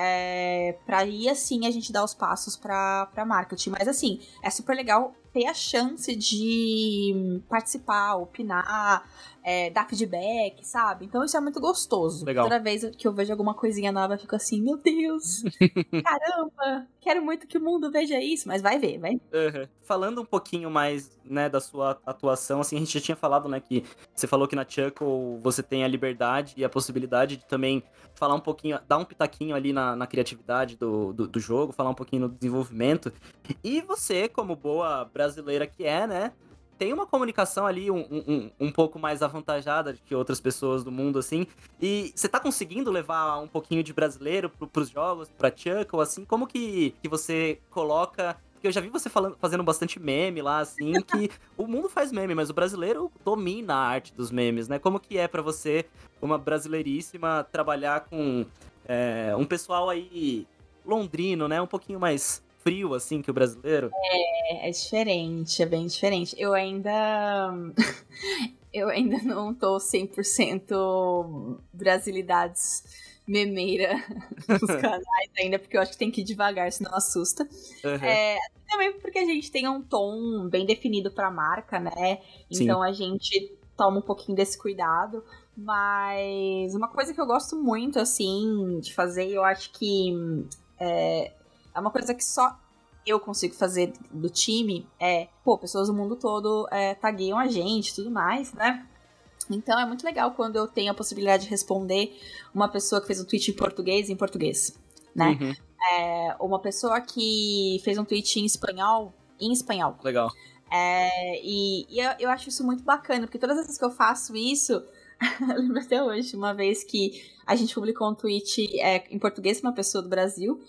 É, pra ir assim a gente dar os passos pra marketing. Mas assim, é super legal ter a chance de participar, opinar, é, dar feedback, sabe? Então isso é muito gostoso. Legal. Toda vez que eu vejo alguma coisinha nova, eu fico assim, meu Deus, (laughs) caramba, quero muito que o mundo veja isso, mas vai ver, vai. Uhum. Falando um pouquinho mais, né, da sua atuação, assim, a gente já tinha falado, né, que você falou que na Chuckle você tem a liberdade e a possibilidade de também falar um pouquinho, dar um pitaquinho ali na, na criatividade do, do, do jogo, falar um pouquinho no desenvolvimento. E você, como boa brasileira que é, né, tem uma comunicação ali um, um, um pouco mais avantajada que outras pessoas do mundo, assim. E você tá conseguindo levar um pouquinho de brasileiro pro, pros jogos, pra Chuckle, assim? Como que, que você coloca porque eu já vi você falando, fazendo bastante meme lá, assim, (laughs) que o mundo faz meme, mas o brasileiro domina a arte dos memes, né? Como que é para você, uma brasileiríssima, trabalhar com é, um pessoal aí londrino, né? Um pouquinho mais frio, assim, que o brasileiro? É, é diferente, é bem diferente. Eu ainda. (laughs) eu ainda não tô 100% brasilidades memeira (laughs) nos (laughs) canais ainda, porque eu acho que tem que ir devagar, senão assusta. Uhum. É, também porque a gente tem um tom bem definido pra marca, né? Então Sim. a gente toma um pouquinho desse cuidado. Mas uma coisa que eu gosto muito, assim, de fazer, eu acho que é, é uma coisa que só eu consigo fazer do time é, pô, pessoas do mundo todo é, tagueiam a gente e tudo mais, né? Então é muito legal quando eu tenho a possibilidade de responder uma pessoa que fez um tweet em português em português, né? Uhum. É, uma pessoa que fez um tweet em espanhol em espanhol. Legal. É, e, e eu, eu, acho isso muito bacana, porque todas as vezes que eu faço isso, (laughs) eu lembro até hoje, uma vez que a gente publicou um tweet é, em português uma pessoa do Brasil,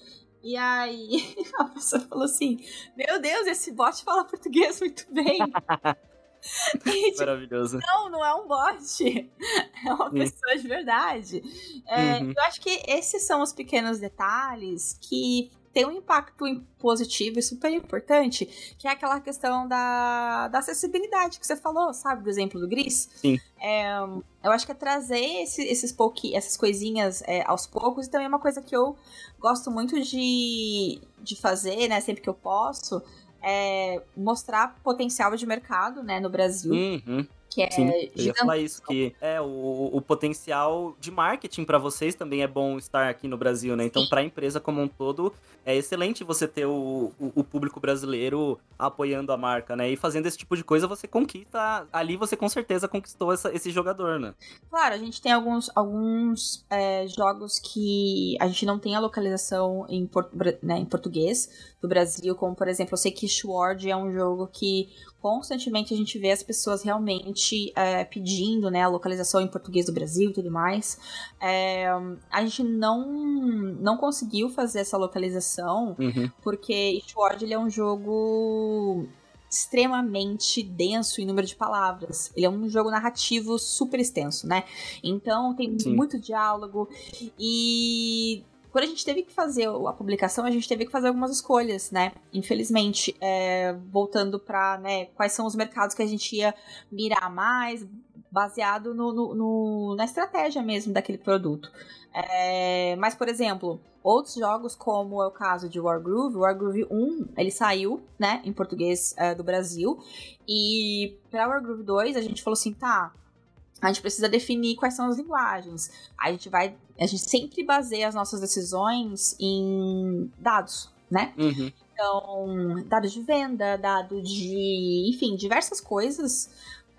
e aí (laughs) a pessoa falou assim: Meu Deus, esse bot fala português muito bem. (laughs) e, tipo, Maravilhoso. Não, não é um bot. (laughs) É uma pessoa de verdade. É, uhum. Eu acho que esses são os pequenos detalhes que tem um impacto positivo e super importante, que é aquela questão da, da acessibilidade que você falou, sabe? Do exemplo do Gris. Sim. É, eu acho que é trazer esse, esses pouqui, essas coisinhas é, aos poucos e também é uma coisa que eu gosto muito de, de fazer, né? Sempre que eu posso, é mostrar potencial de mercado, né? No Brasil. Uhum que é Sim, eu ia falar isso, que é o, o potencial de marketing para vocês também é bom estar aqui no Brasil, né? Então, para a empresa como um todo, é excelente você ter o, o, o, público brasileiro apoiando a marca, né? E fazendo esse tipo de coisa, você conquista. Ali você com certeza conquistou essa, esse jogador, né? Claro, a gente tem alguns, alguns é, jogos que a gente não tem a localização em, por, né, em português do Brasil, como por exemplo, eu sei que Sword é um jogo que constantemente a gente vê as pessoas realmente é, pedindo né, a localização em português do Brasil e tudo mais. É, a gente não, não conseguiu fazer essa localização uhum. porque Eastward ele é um jogo extremamente denso em número de palavras. Ele é um jogo narrativo super extenso, né? Então tem Sim. muito diálogo e quando a gente teve que fazer a publicação, a gente teve que fazer algumas escolhas, né? Infelizmente, é, voltando para né, quais são os mercados que a gente ia mirar mais, baseado no, no, no na estratégia mesmo daquele produto. É, mas, por exemplo, outros jogos, como é o caso de Wargroove, Wargroove 1, ele saiu, né, em português é, do Brasil, e para Wargroove 2 a gente falou assim, tá, a gente precisa definir quais são as linguagens. A gente vai. A gente sempre baseia as nossas decisões em dados, né? Uhum. Então, dados de venda, dado de. Enfim, diversas coisas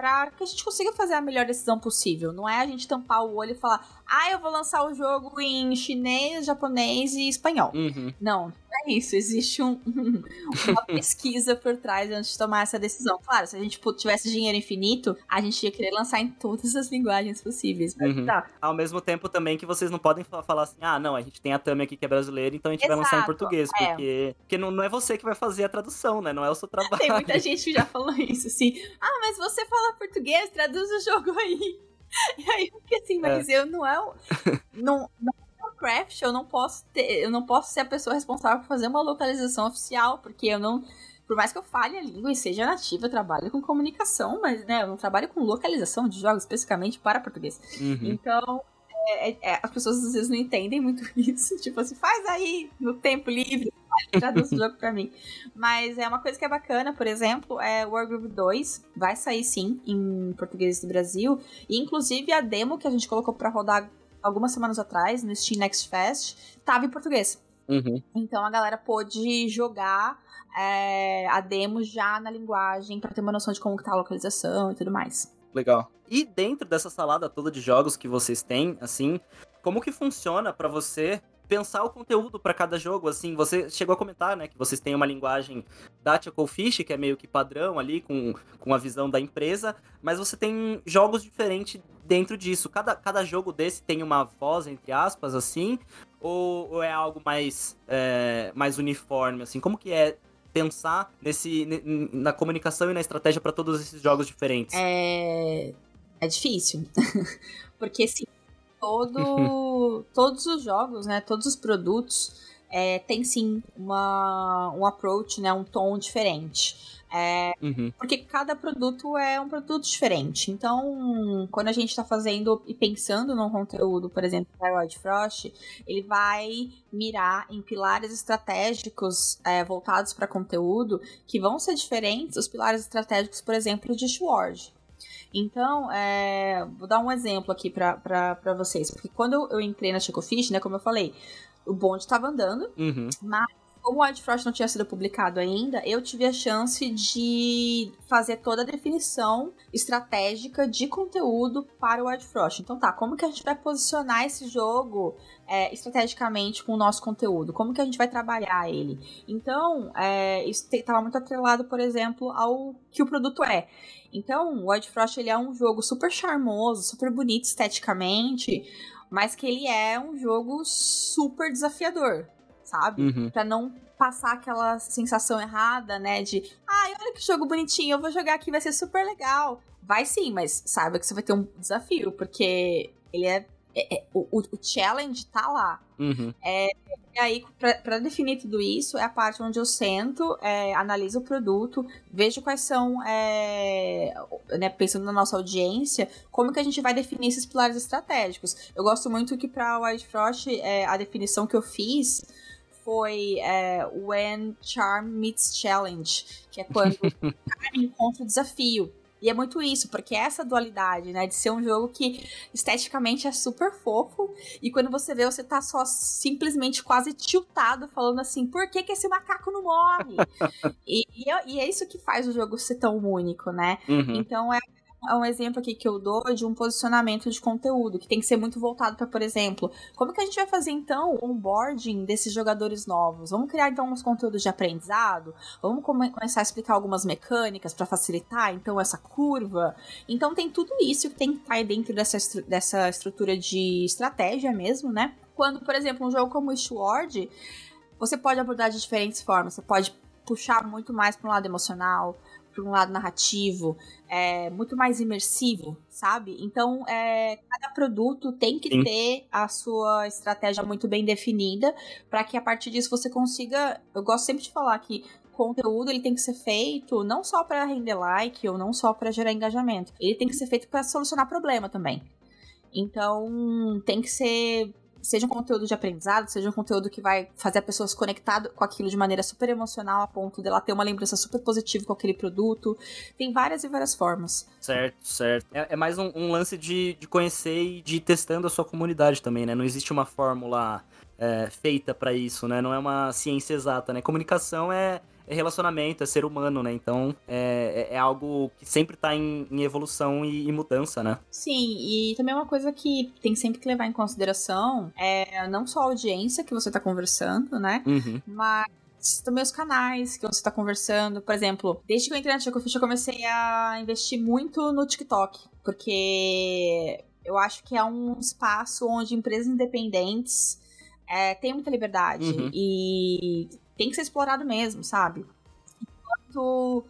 para que a gente consiga fazer a melhor decisão possível. Não é a gente tampar o olho e falar, ah, eu vou lançar o jogo em chinês, japonês e espanhol. Uhum. Não, não é isso. Existe um, (laughs) uma pesquisa por trás antes de tomar essa decisão. Claro, se a gente tivesse dinheiro infinito, a gente ia querer lançar em todas as linguagens possíveis. Mas Uhum. tá. Ao mesmo tempo também que vocês não podem fa- falar assim, ah, não, a gente tem a Tami aqui que é brasileira, então a gente vai lançar em Exato, português. é. Porque, porque não, não é você que vai fazer a tradução, né? Não é o seu trabalho. (laughs) Tem muita gente que já falou isso, assim. Ah, mas você fala português, traduz o jogo aí. E aí eu fiquei assim, mas eu não é o. (laughs) Não, não é craft, eu não posso ter. Eu não posso ser a pessoa responsável por fazer uma localização oficial, porque eu não. Por mais que eu fale a língua e seja nativa, eu trabalho com comunicação, mas né, eu não trabalho com localização de jogos especificamente para português. Uhum. Então, é- é- as pessoas às vezes não entendem muito (laughs) isso. Tipo assim, faz aí no tempo livre, (laughs) traduz o jogo pra mim. Mas é uma coisa que é bacana, por exemplo, é Wargroove 2 vai sair sim em português do Brasil. E inclusive a demo que a gente colocou pra rodar algumas semanas atrás no Steam Next Fest tava em português. Uhum. Então a galera pôde jogar é, a demo já na linguagem pra ter uma noção de como que tá a localização e tudo mais. Legal. E dentro dessa salada toda de jogos que vocês têm, assim, como que funciona pra você pensar o conteúdo pra cada jogo? Assim, você chegou a comentar, né, que vocês têm uma linguagem da Fish, que é meio que padrão ali, com, com a visão da empresa, mas você tem jogos diferentes dentro disso. Cada, cada jogo desse tem uma voz, entre aspas, assim, ou, ou é algo mais, é, mais uniforme, assim? Como que é pensar nesse, ne- na comunicação e na estratégia pra todos esses jogos diferentes? É, é difícil. (laughs) Porque, assim, todo, (laughs) todos os jogos, né? Todos os produtos é, tem sim uma, um approach, né? Um tom diferente. É, Uhum. porque cada produto é um produto diferente. Então, quando a gente está fazendo e pensando num conteúdo, por exemplo, para Wild Frost, ele vai mirar em pilares estratégicos é, voltados para conteúdo que vão ser diferentes dos pilares estratégicos, por exemplo, de Sword. Então, é, vou dar um exemplo aqui para vocês. Porque quando eu, entrei na Chicofish, né, como eu falei, o bonde estava andando, Uhum. mas como o Wild Frost não tinha sido publicado ainda, eu tive a chance de fazer toda a definição estratégica de conteúdo para o Wild Frost. Então tá, como que a gente vai posicionar esse jogo é, estrategicamente com o nosso conteúdo? Como que a gente vai trabalhar ele? Então, é, isso estava muito atrelado, por exemplo, ao que o produto é. Então, o Wild Frost ele é um jogo super charmoso, super bonito esteticamente, mas que ele é um jogo super desafiador, sabe? Uhum. Pra não passar aquela sensação errada, né? De, ai, olha que jogo bonitinho, eu vou jogar aqui, vai ser super legal. Vai sim, mas saiba que você vai ter um desafio, porque ele é. é- é- o, o- o challenge tá lá. Uhum. E aí, pra, pra definir tudo isso, é a parte onde eu sento, é, analiso o produto, vejo quais são, é, né, pensando na nossa audiência, como que a gente vai definir esses pilares estratégicos. Eu gosto muito que pra White Frost, é, a definição que eu fiz foi é, When Charm Meets Challenge, que é quando (laughs) o charme encontra o desafio. E é muito isso, porque é essa dualidade, né? De ser um jogo que esteticamente é super fofo, e quando você vê, você tá só simplesmente quase tiltado, falando assim, por que, que esse macaco não morre? (laughs) e, e é, e é isso que faz o jogo ser tão único, né? Uhum. Então é, é um exemplo aqui que eu dou de um posicionamento de conteúdo, que tem que ser muito voltado para, por exemplo, como que a gente vai fazer então o onboarding desses jogadores novos? Vamos criar então uns conteúdos de aprendizado? Vamos come- começar a explicar algumas mecânicas para facilitar então essa curva? Então tem tudo isso que tem que estar dentro dessa, estru- dessa estrutura de estratégia mesmo, né? Quando, por exemplo, um jogo como o Sword, você pode abordar de diferentes formas. Você pode puxar muito mais para um lado emocional, para um lado narrativo, é, muito mais imersivo, sabe? Então, é, cada produto tem que Sim. ter a sua estratégia muito bem definida, para que a partir disso você consiga. Eu gosto sempre de falar que conteúdo ele tem que ser feito não só para render like ou não só para gerar engajamento, ele tem que ser feito para solucionar problema também. Então, tem que ser seja um conteúdo de aprendizado, seja um conteúdo que vai fazer a pessoa se conectar com aquilo de maneira super emocional, a ponto dela ter uma lembrança super positiva com aquele produto. Tem várias e várias formas. Certo, certo. É, é mais um, um lance de, de conhecer e de ir testando a sua comunidade também, né? Não existe uma fórmula é, feita pra isso, né? Não é uma ciência exata, né? Comunicação é, é relacionamento, é ser humano, né? Então é, é, é algo que sempre tá em, em evolução e, e, mudança, né? Sim, e também uma coisa que tem sempre que levar em consideração é não só a audiência que você tá conversando, né? Uhum. Mas também os canais que você está conversando. Por exemplo, desde que eu entrei na Ticofish, eu comecei a investir muito no TikTok. Porque eu acho que é um espaço onde empresas independentes é, têm muita liberdade. Uhum. E tem que ser explorado mesmo, sabe? Enquanto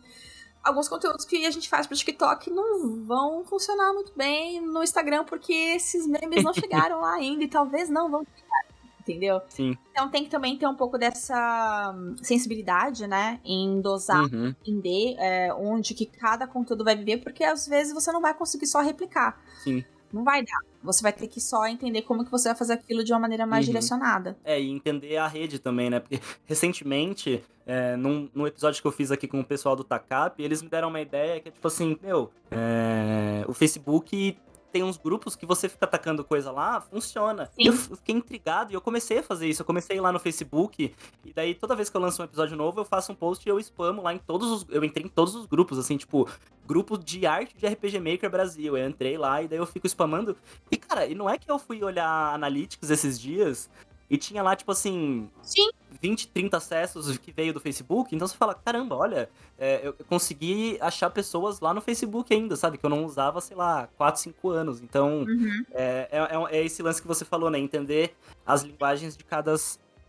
alguns conteúdos que a gente faz pro TikTok não vão funcionar muito bem no Instagram, porque esses memes não (laughs) chegaram lá ainda e talvez não vão chegar entendeu? Sim. Então tem que também ter um pouco dessa sensibilidade, né? Em dosar, uhum. entender é, onde que cada conteúdo vai viver, porque às vezes você não vai conseguir só replicar. Sim. Não vai dar. Você vai ter que só entender como que você vai fazer aquilo de uma maneira mais uhum. direcionada. É, e entender a rede também, né? Porque (laughs) recentemente, é, num, num episódio que eu fiz aqui com o pessoal do TACAP, eles me deram uma ideia que é tipo assim, meu, é, o Facebook tem uns grupos que você fica atacando coisa lá, funciona. Sim. E eu fiquei intrigado e eu comecei a fazer isso. Eu comecei lá no Facebook e daí toda vez que eu lanço um episódio novo, eu faço um post e eu spamo lá em todos os. Eu entrei em todos os grupos, assim, tipo, grupo de arte de RPG Maker Brasil. Eu entrei lá e daí eu fico spamando. E, cara, e não é que eu fui olhar Analytics esses dias e tinha lá, tipo assim. Sim. 20, 30 acessos que veio do Facebook. Então você fala, caramba, olha, é, eu consegui achar pessoas lá no Facebook ainda, sabe? Que eu não usava, sei lá, 4, 5 anos. Então, uhum. é, é, é, esse lance que você falou, né? Entender as linguagens de cada,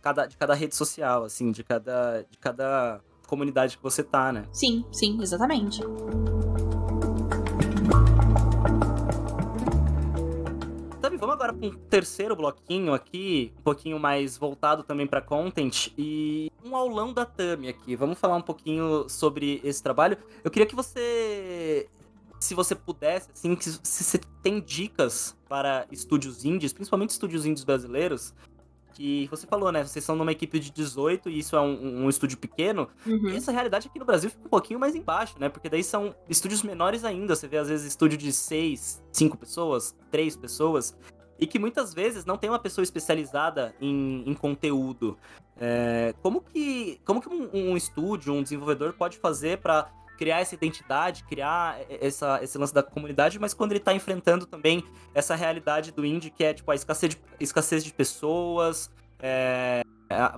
cada, de cada rede social, assim, de cada, de cada comunidade que você tá, né? Sim, sim, exatamente. Vamos agora para um terceiro bloquinho aqui, um pouquinho mais voltado também para content e um aulão da Tami aqui. Vamos falar um pouquinho sobre esse trabalho. Eu queria que você se você pudesse, assim, se você tem dicas para estúdios indies, principalmente estúdios indies brasileiros, que você falou, né? Vocês são numa equipe de 18 e isso é um, um estúdio pequeno. Uhum. E essa realidade aqui no Brasil fica um pouquinho mais embaixo, né? Porque daí são estúdios menores ainda. Você vê, às vezes, estúdio de 6, 5 pessoas, 3 pessoas. E que muitas vezes não tem uma pessoa especializada em, em conteúdo. É, como que, como que um, um estúdio, um desenvolvedor pode fazer para criar essa identidade, criar essa, esse lance da comunidade, mas quando ele tá enfrentando também essa realidade do indie, que é tipo a escassez de, escassez de pessoas, é,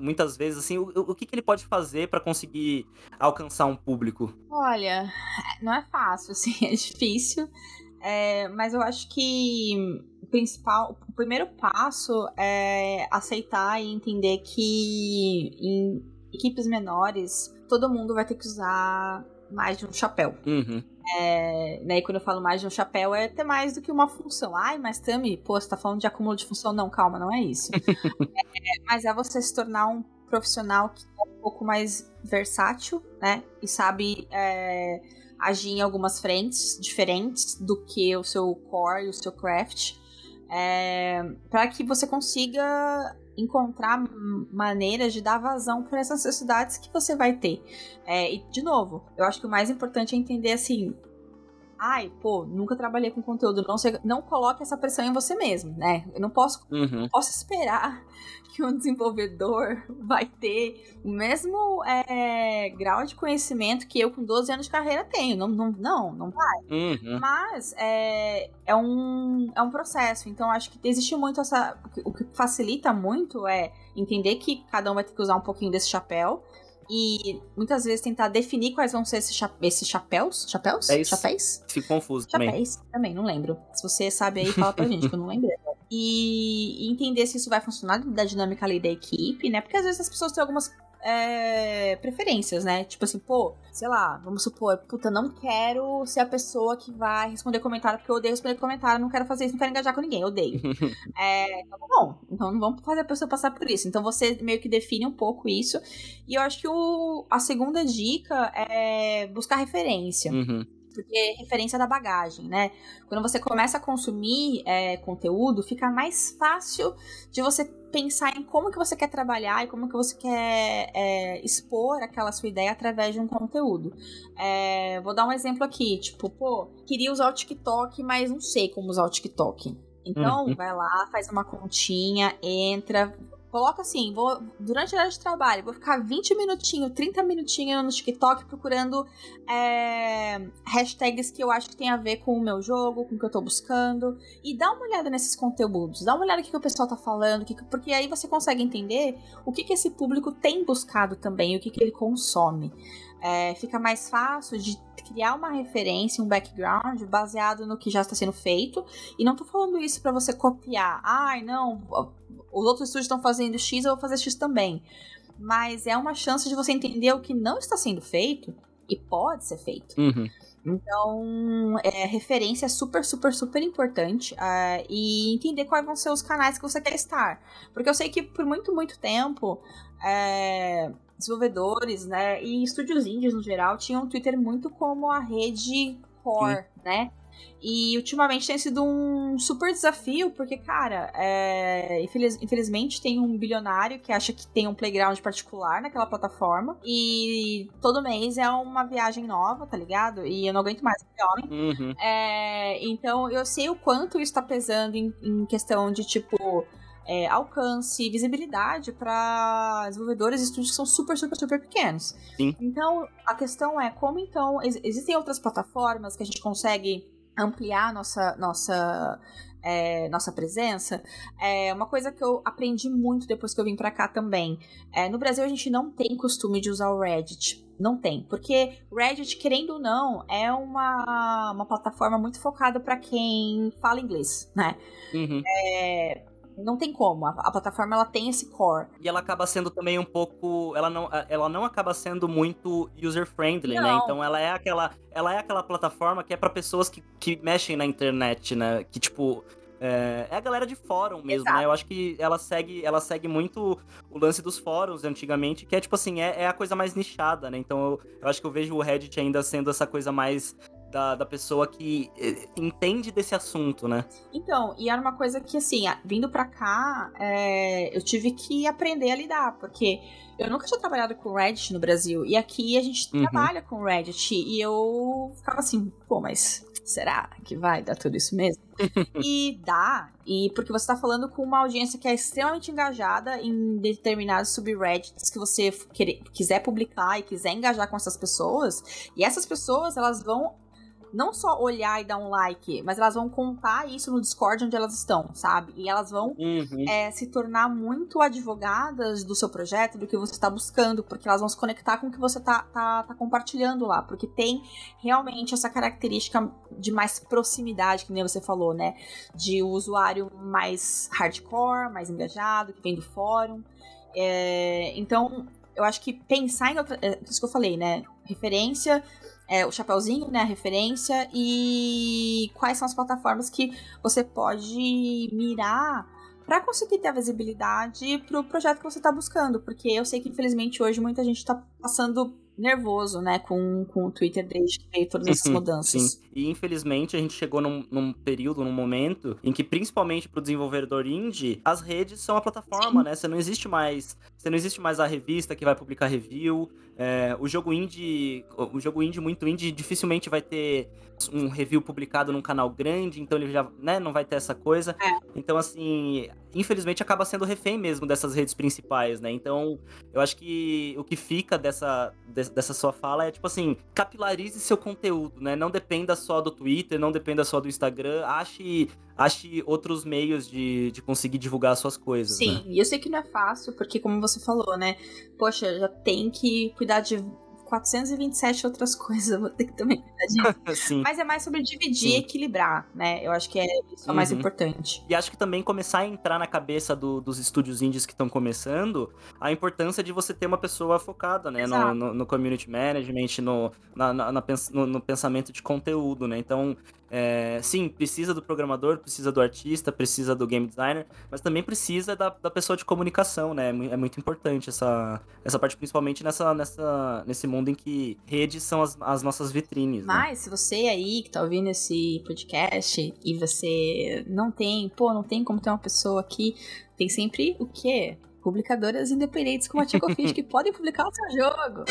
muitas vezes, assim, o, o que, que ele pode fazer para conseguir alcançar um público? Olha, não é fácil, (laughs) assim, é difícil, é, mas eu acho que o principal, o primeiro passo é aceitar e entender que em equipes menores todo mundo vai ter que usar mais de um chapéu. Uhum. É, né, e quando eu falo mais de um chapéu, é ter mais do que uma função. Ai, mas Tami, pô, você tá falando de acúmulo de função? Não, calma, não é isso. (laughs) é, mas é você se tornar um profissional que é um pouco mais versátil, né? E sabe é, agir em algumas frentes diferentes do que o seu core e o seu craft. É, para que você consiga encontrar maneiras de dar vazão para essas necessidades que você vai ter. É, e, de novo, eu acho que o mais importante é entender assim. Ai, pô, nunca trabalhei com conteúdo. Não, sei, não coloque essa pressão em você mesmo, né? Eu não posso, uhum. posso esperar (laughs) que um desenvolvedor (laughs) vai ter o mesmo é, grau de conhecimento que eu com 12 anos de carreira tenho. Não, não, não, não vai. Uhum. Mas é, é, um, é um processo. Então, acho que existe muito essa. O que facilita muito é entender que cada um vai ter que usar um pouquinho desse chapéu e muitas vezes tentar definir quais vão ser esses, cha esses chapéus. Chapéus? É isso. Chapéus? Fico confuso Chapéus. também. também, não lembro. Se você sabe aí, fala pra gente, que eu não lembro. E, e entender se isso vai funcionar da dinâmica ali da equipe, né? Porque às vezes as pessoas têm algumas é, preferências, né? Tipo assim, pô, sei lá, vamos supor, puta, não quero ser a pessoa que vai responder comentário, porque eu odeio responder comentário, não quero fazer isso, não quero engajar com ninguém, odeio. (laughs) é, então tá bom, então não vamos fazer a pessoa passar por isso. Então você meio que define um pouco isso. E eu acho que o, a segunda dica é buscar referência. Uhum porque é referência da bagagem, né? Quando você começa a consumir é, conteúdo, fica mais fácil de você pensar em como que você quer trabalhar e como que você quer é, expor aquela sua ideia através de um conteúdo. É, vou dar um exemplo aqui, tipo, pô, queria usar o TikTok, mas não sei como usar o TikTok. Então, uhum. vai lá, faz uma continha, entra, Coloca assim, vou durante a hora de trabalho, vou ficar 20 minutinhos, 30 minutinhos no TikTok procurando é, hashtags que eu acho que tem a ver com o meu jogo, com o que eu tô buscando. E dá uma olhada nesses conteúdos, dá uma olhada no que, que o pessoal tá falando, que, porque aí você consegue entender o que, que esse público tem buscado também, o que, que ele consome. É, fica mais fácil de criar uma referência, um background baseado no que já está sendo feito. E não tô falando isso para você copiar. Ai, não, os outros estúdios estão fazendo X, eu vou fazer X também. Mas é uma chance de você entender o que não está sendo feito e pode ser feito. Uhum. Então, é, referência é super, super, super importante. Uh, e entender quais vão ser os canais que você quer estar. Porque eu sei que por muito, muito tempo, é, desenvolvedores, né, e estúdios indies no geral, tinham o Twitter muito como a rede core, Sim. né? E ultimamente tem sido um super desafio, porque, cara, é, infeliz, infelizmente tem um bilionário que acha que tem um playground particular naquela plataforma. E todo mês é uma viagem nova, tá ligado? E eu não aguento mais esse homem. Uhum. É, então eu sei o quanto isso tá pesando em, em questão de, tipo. É, alcance, visibilidade para desenvolvedores e estúdios que são super, super, super pequenos. Sim. Então, a questão é como então ex existem outras plataformas que a gente consegue ampliar nossa nossa é, nossa presença, é uma coisa que eu aprendi muito depois que eu vim para cá também. É, no Brasil a gente não tem costume de usar o Reddit. Não tem, porque Reddit, querendo ou não, é uma, uma plataforma muito focada para quem fala inglês, né? Uhum. É, não tem como. A, a, plataforma ela tem esse core. E ela acaba sendo também um pouco, ela não, ela não acaba sendo muito user friendly, né? Então ela é aquela, ela é aquela plataforma que é para pessoas que, que mexem na internet, né? Que tipo é, é, a galera de fórum mesmo, Exato. né? Eu acho que ela segue, ela segue muito o lance dos fóruns antigamente, que é tipo assim, é, é a coisa mais nichada, né? Então eu, eu, acho que eu vejo o Reddit ainda sendo essa coisa mais da, da pessoa que eh, entende desse assunto, né? Então, e era uma coisa que, assim, vindo pra cá, é, eu tive que aprender a lidar, porque eu nunca tinha trabalhado com Reddit no Brasil, e aqui a gente uhum. trabalha com Reddit, e eu ficava assim, pô, mas será que vai dar tudo isso mesmo? (laughs) e dá, e porque você tá falando com uma audiência que é extremamente engajada em determinados subreddits que você quer, quiser publicar e quiser engajar com essas pessoas, e essas pessoas, elas vão não só olhar e dar um like, mas elas vão contar isso no Discord onde elas estão, sabe? E elas vão uhum. é, se tornar muito advogadas do seu projeto, do que você está buscando, porque elas vão se conectar com o que você tá, tá, tá compartilhando lá, porque tem realmente essa característica de mais proximidade, que nem você falou, né? De o usuário mais hardcore, mais engajado, que vem do fórum. É, então, eu acho que pensar em outra. É isso que eu falei, né? Referência é, o chapeuzinho, né, a referência, e quais são as plataformas que você pode mirar para conseguir ter a visibilidade para o projeto que você está buscando, porque eu sei que infelizmente hoje muita gente está passando nervoso, né, com, com o Twitter desde que veio todas essas uhum, mudanças. Sim. E infelizmente a gente chegou num, num período, num momento, em que principalmente para o desenvolvedor indie, as redes são a plataforma, sim. né? Você não existe mais. Você não existe mais a revista que vai publicar review. É, o jogo indie. O jogo indie, muito indie, dificilmente vai ter um review publicado num canal grande, então ele já né, não vai ter essa coisa. É. Então, assim, infelizmente acaba sendo refém mesmo dessas redes principais, né? Então, eu acho que o que fica dessa, dessa sua fala é, tipo assim, capilarize seu conteúdo, né? Não dependa só do Twitter, não dependa só do Instagram, ache, ache outros meios de, de conseguir divulgar suas coisas. Sim, né? e eu sei que não é fácil, porque como você falou, né? Poxa, já tem que cuidar de 427 outras (laughs) coisas, eu vou ter que também cuidar disso. (laughs) Mas é mais sobre dividir e equilibrar, né? Eu acho que é isso é o mais uhum. importante. E acho que também começar a entrar na cabeça do, dos estúdios indies que estão começando a importância de você ter uma pessoa focada, né? No, no, no, community management, no, na, na, na, no, no pensamento de conteúdo, né? Então, é, sim, precisa do programador, precisa do artista, precisa do game designer, mas também precisa da, da pessoa de comunicação, né? É muito importante essa, essa parte, principalmente nessa, nessa, nesse mundo em que redes são as, as nossas vitrines. Né? Mas, né? se você aí que tá ouvindo esse podcast e você não tem, pô, não tem como ter uma pessoa aqui, tem sempre o quê? publicadoras independentes como a Tico Fish (laughs) que podem publicar o seu jogo.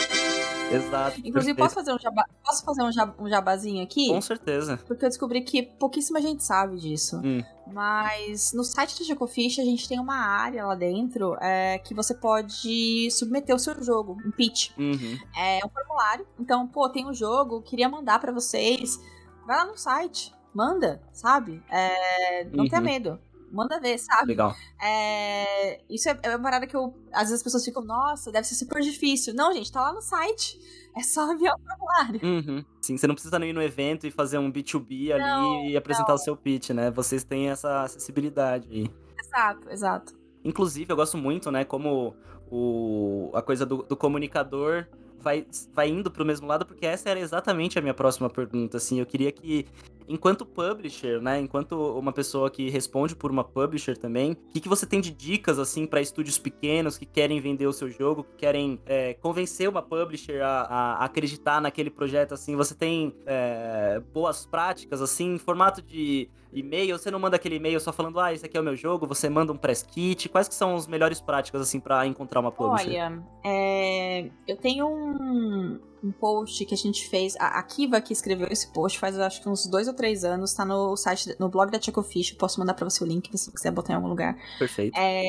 Exato. Inclusive, posso fazer, um jaba, posso fazer um, jab, um jabazinho aqui? Com certeza. Porque eu descobri que pouquíssima gente sabe disso. Hum. Mas no site do Jacofish a gente tem uma área lá dentro é, que você pode submeter o seu jogo, um pitch. Uhum. É um formulário. Então, pô, tem um jogo, queria mandar para vocês. Vai lá no site, manda, sabe? É, não Uhum. tenha medo. Manda ver, sabe? Legal. É, isso é, é uma parada que eu. Às vezes as pessoas ficam, nossa, deve ser super difícil. Não, gente, tá lá no site. É só (laughs) enviar o formulário. Uhum. Sim, você não precisa nem ir no evento e fazer um B2B ali Não, e apresentar o seu pitch, né? Vocês têm essa acessibilidade aí. Exato, exato. Inclusive, eu gosto muito, né, como o, a coisa do, do comunicador vai, vai indo pro mesmo lado, porque essa era exatamente a minha próxima pergunta, assim. Eu queria que, enquanto publisher, né, enquanto uma pessoa que responde por uma publisher também, o que, que você tem de dicas, assim, para estúdios pequenos que querem vender o seu jogo, que querem é, convencer uma publisher a, a acreditar naquele projeto, assim? Você tem é, boas práticas, assim, em formato de e-mail? Você não manda aquele e-mail só falando, ah, esse aqui é o meu jogo, você manda um press kit? Quais que são as melhores práticas, assim, para encontrar uma publisher? Olha, é, eu tenho um, um post que a gente fez. A, a Kiva que escreveu esse post faz acho que uns dois ou três anos. Tá no site, no blog da Checofish. Posso mandar pra você o link se você quiser botar em algum lugar. Perfeito. É,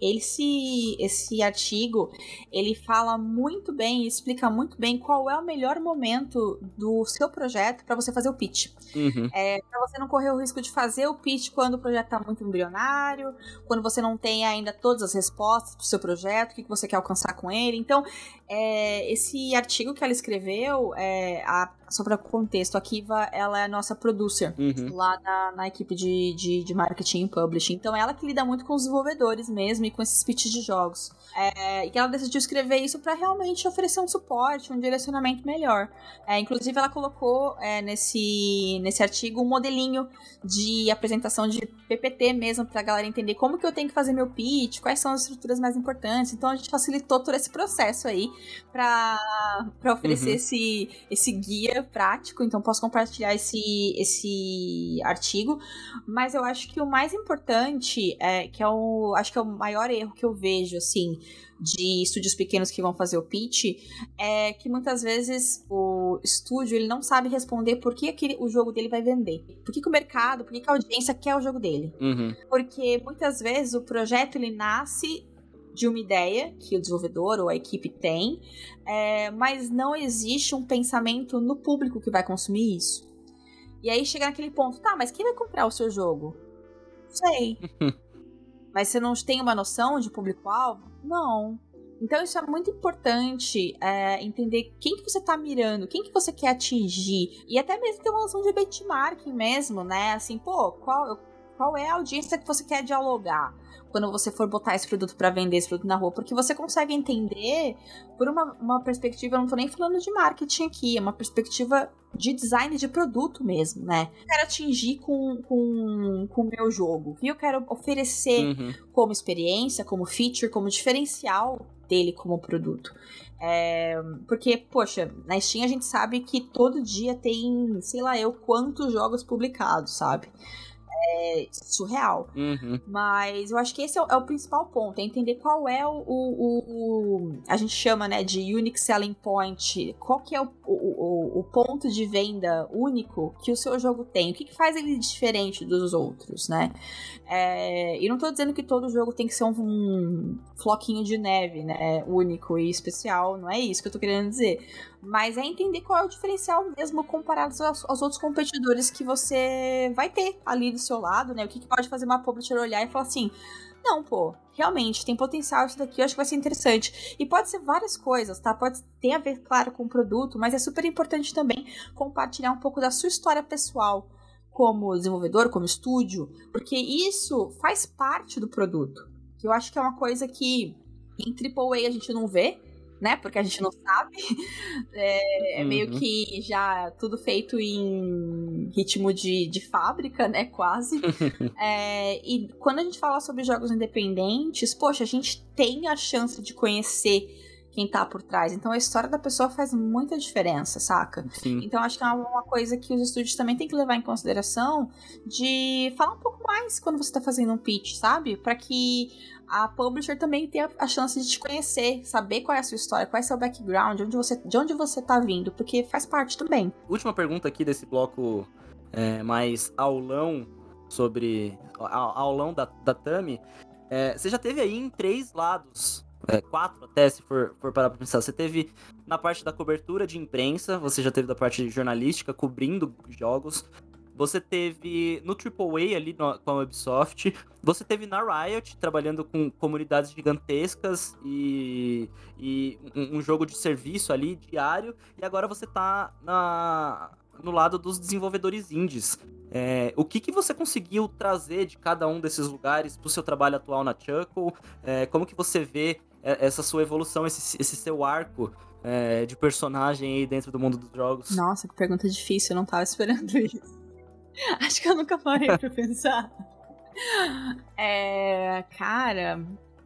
esse, esse artigo ele fala muito bem, explica muito bem qual é o melhor momento do seu projeto para você fazer o pitch. Uhum. É, para você não correr o risco de fazer o pitch quando o projeto está muito embrionário, quando você não tem ainda todas as respostas para o seu projeto, o que, que você quer alcançar com ele. Então, é, esse artigo que ela escreveu, é, a, só para contexto, a Kiva ela é a nossa producer Uhum. lá na, na equipe de, de, de marketing e publishing. Então, ela que lida muito com os desenvolvedores mesmo e com esses pitches de jogos. É, e ela decidiu escrever isso para realmente oferecer um suporte, um direcionamento melhor. É, inclusive, ela colocou é, nesse, nesse artigo um modelinho de apresentação de PPT mesmo, pra galera entender como que eu tenho que fazer meu pitch, quais são as estruturas mais importantes. Então, a gente facilitou todo esse processo aí pra oferecer Uhum. esse, esse guia prático. Então, posso compartilhar esse, esse artigo. Mas eu acho que o mais importante, é, que é o. Acho que é o maior erro que eu vejo, assim, de estúdios pequenos que vão fazer o pitch, é que muitas vezes o estúdio ele não sabe responder por que aquele, o jogo dele vai vender. Por que, que o mercado, por que, que a audiência quer o jogo dele. Uhum. Porque muitas vezes o projeto ele nasce de uma ideia que o desenvolvedor ou a equipe tem, é, mas não existe um pensamento no público que vai consumir isso. E aí chega naquele ponto, tá, mas quem vai comprar o seu jogo? Não sei. (laughs) mas você não tem uma noção de público-alvo? Não. Então isso é muito importante é, entender quem que você tá mirando, quem que você quer atingir. E até mesmo ter uma noção de benchmarking mesmo, né? Assim, pô, qual, qual é a audiência que você quer dialogar? quando você for botar esse produto para vender esse produto na rua, porque você consegue entender por uma, uma perspectiva, eu não tô nem falando de marketing aqui, é uma perspectiva de design de produto mesmo, né? Eu quero atingir com, com, com o meu jogo, e eu quero oferecer Uhum. como experiência, como feature, como diferencial dele como produto. É, porque, poxa, na Steam a gente sabe que todo dia tem, sei lá eu, quantos jogos publicados, sabe? É surreal. Uhum. Mas eu acho que esse é o, é o principal ponto, é entender qual é o, o, o- A gente chama né, de unique selling point. Qual que é o, o, ponto de venda único que o seu jogo tem? O que, que faz ele diferente dos outros, né? É, e não tô dizendo que todo jogo tem que ser um, um floquinho de neve, né? Único e especial, não é isso que eu tô querendo dizer. Mas é entender qual é o diferencial mesmo comparado aos, aos outros competidores que você vai ter ali do seu lado, né? O que, que pode fazer uma publisher olhar e falar assim: não, pô, realmente tem potencial isso daqui, eu acho que vai ser interessante. E pode ser várias coisas, tá? Pode ter a ver, claro, com o produto, mas é super importante também compartilhar um pouco da sua história pessoal como desenvolvedor, como estúdio, porque isso faz parte do produto. Que eu acho que é uma coisa que em AAA a gente não vê, né? Porque a gente não sabe. (laughs) É, é meio Uhum. que já tudo feito em ritmo de, de fábrica, né? Quase. (laughs) É, e quando a gente fala sobre jogos independentes, poxa, a gente tem a chance de conhecer quem tá por trás. Então a história da pessoa faz muita diferença, saca? Sim. Então acho que é uma coisa que os estúdios também têm que levar em consideração de falar um pouco mais quando você tá fazendo um pitch, sabe? Para que a publisher também tenha a chance de te conhecer, saber qual é a sua história, qual é seu background, onde você, de onde você tá vindo, porque faz parte também. Última pergunta aqui desse bloco é, mais aulão. sobre aulão da, da Tami, é, você já teve aí em três lados, é, quatro até, se for, for parar pra pensar. Você teve na parte da cobertura de imprensa, você já teve da parte jornalística, cobrindo jogos. Você teve no AAA ali no, com a Ubisoft. Você teve na Riot, trabalhando com comunidades gigantescas e, e um, um jogo de serviço ali diário. E agora você tá na, no lado dos desenvolvedores indies. É, o que, que você conseguiu trazer de cada um desses lugares para o seu trabalho atual na Chuckle? É, como que você vê é, essa sua evolução, esse, esse seu arco é, de personagem aí dentro do mundo dos jogos? Nossa, que pergunta difícil, eu não estava esperando (laughs) isso. (laughs) Acho que eu nunca parei para pensar. É, cara,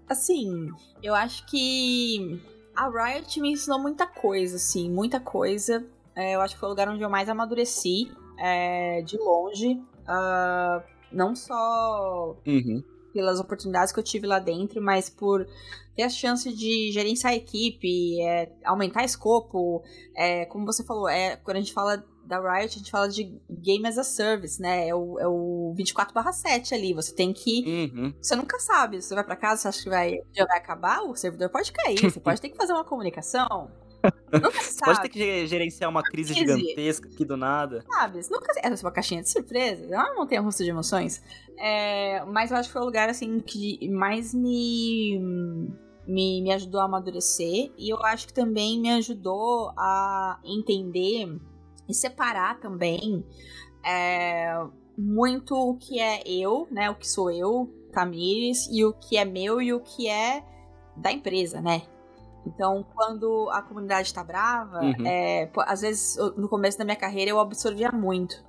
assim, eu acho que a Riot me ensinou muita coisa, assim, muita coisa é, eu acho que foi o lugar onde eu mais amadureci, é, de longe. Uh, não só uhum. pelas oportunidades que eu tive lá dentro, mas por ter a chance de gerenciar a equipe, é, aumentar escopo. É, como você falou, é, quando a gente fala da Riot, a gente fala de Game as a Service, né? É o, é o 24/7 ali. Você tem que. Uhum. Você nunca sabe. Você vai para casa, você acha que vai, já vai acabar, o servidor pode cair. Você pode ter que fazer uma comunicação. Nunca se (laughs) Pode ter que gerenciar uma crise, crise. gigantesca aqui do nada. Sabe, nunca é uma caixinha de surpresa, é uma montanha russa de emoções. É, mas eu acho que foi o lugar assim que mais me, me, me ajudou a amadurecer. E eu acho que também me ajudou a entender e separar também é, muito o que é eu, né? O que sou eu, Tamires, e o que é meu e o que é da empresa, né? Então, quando a comunidade tá brava, uhum. é, às vezes no começo da minha carreira eu absorvia muito.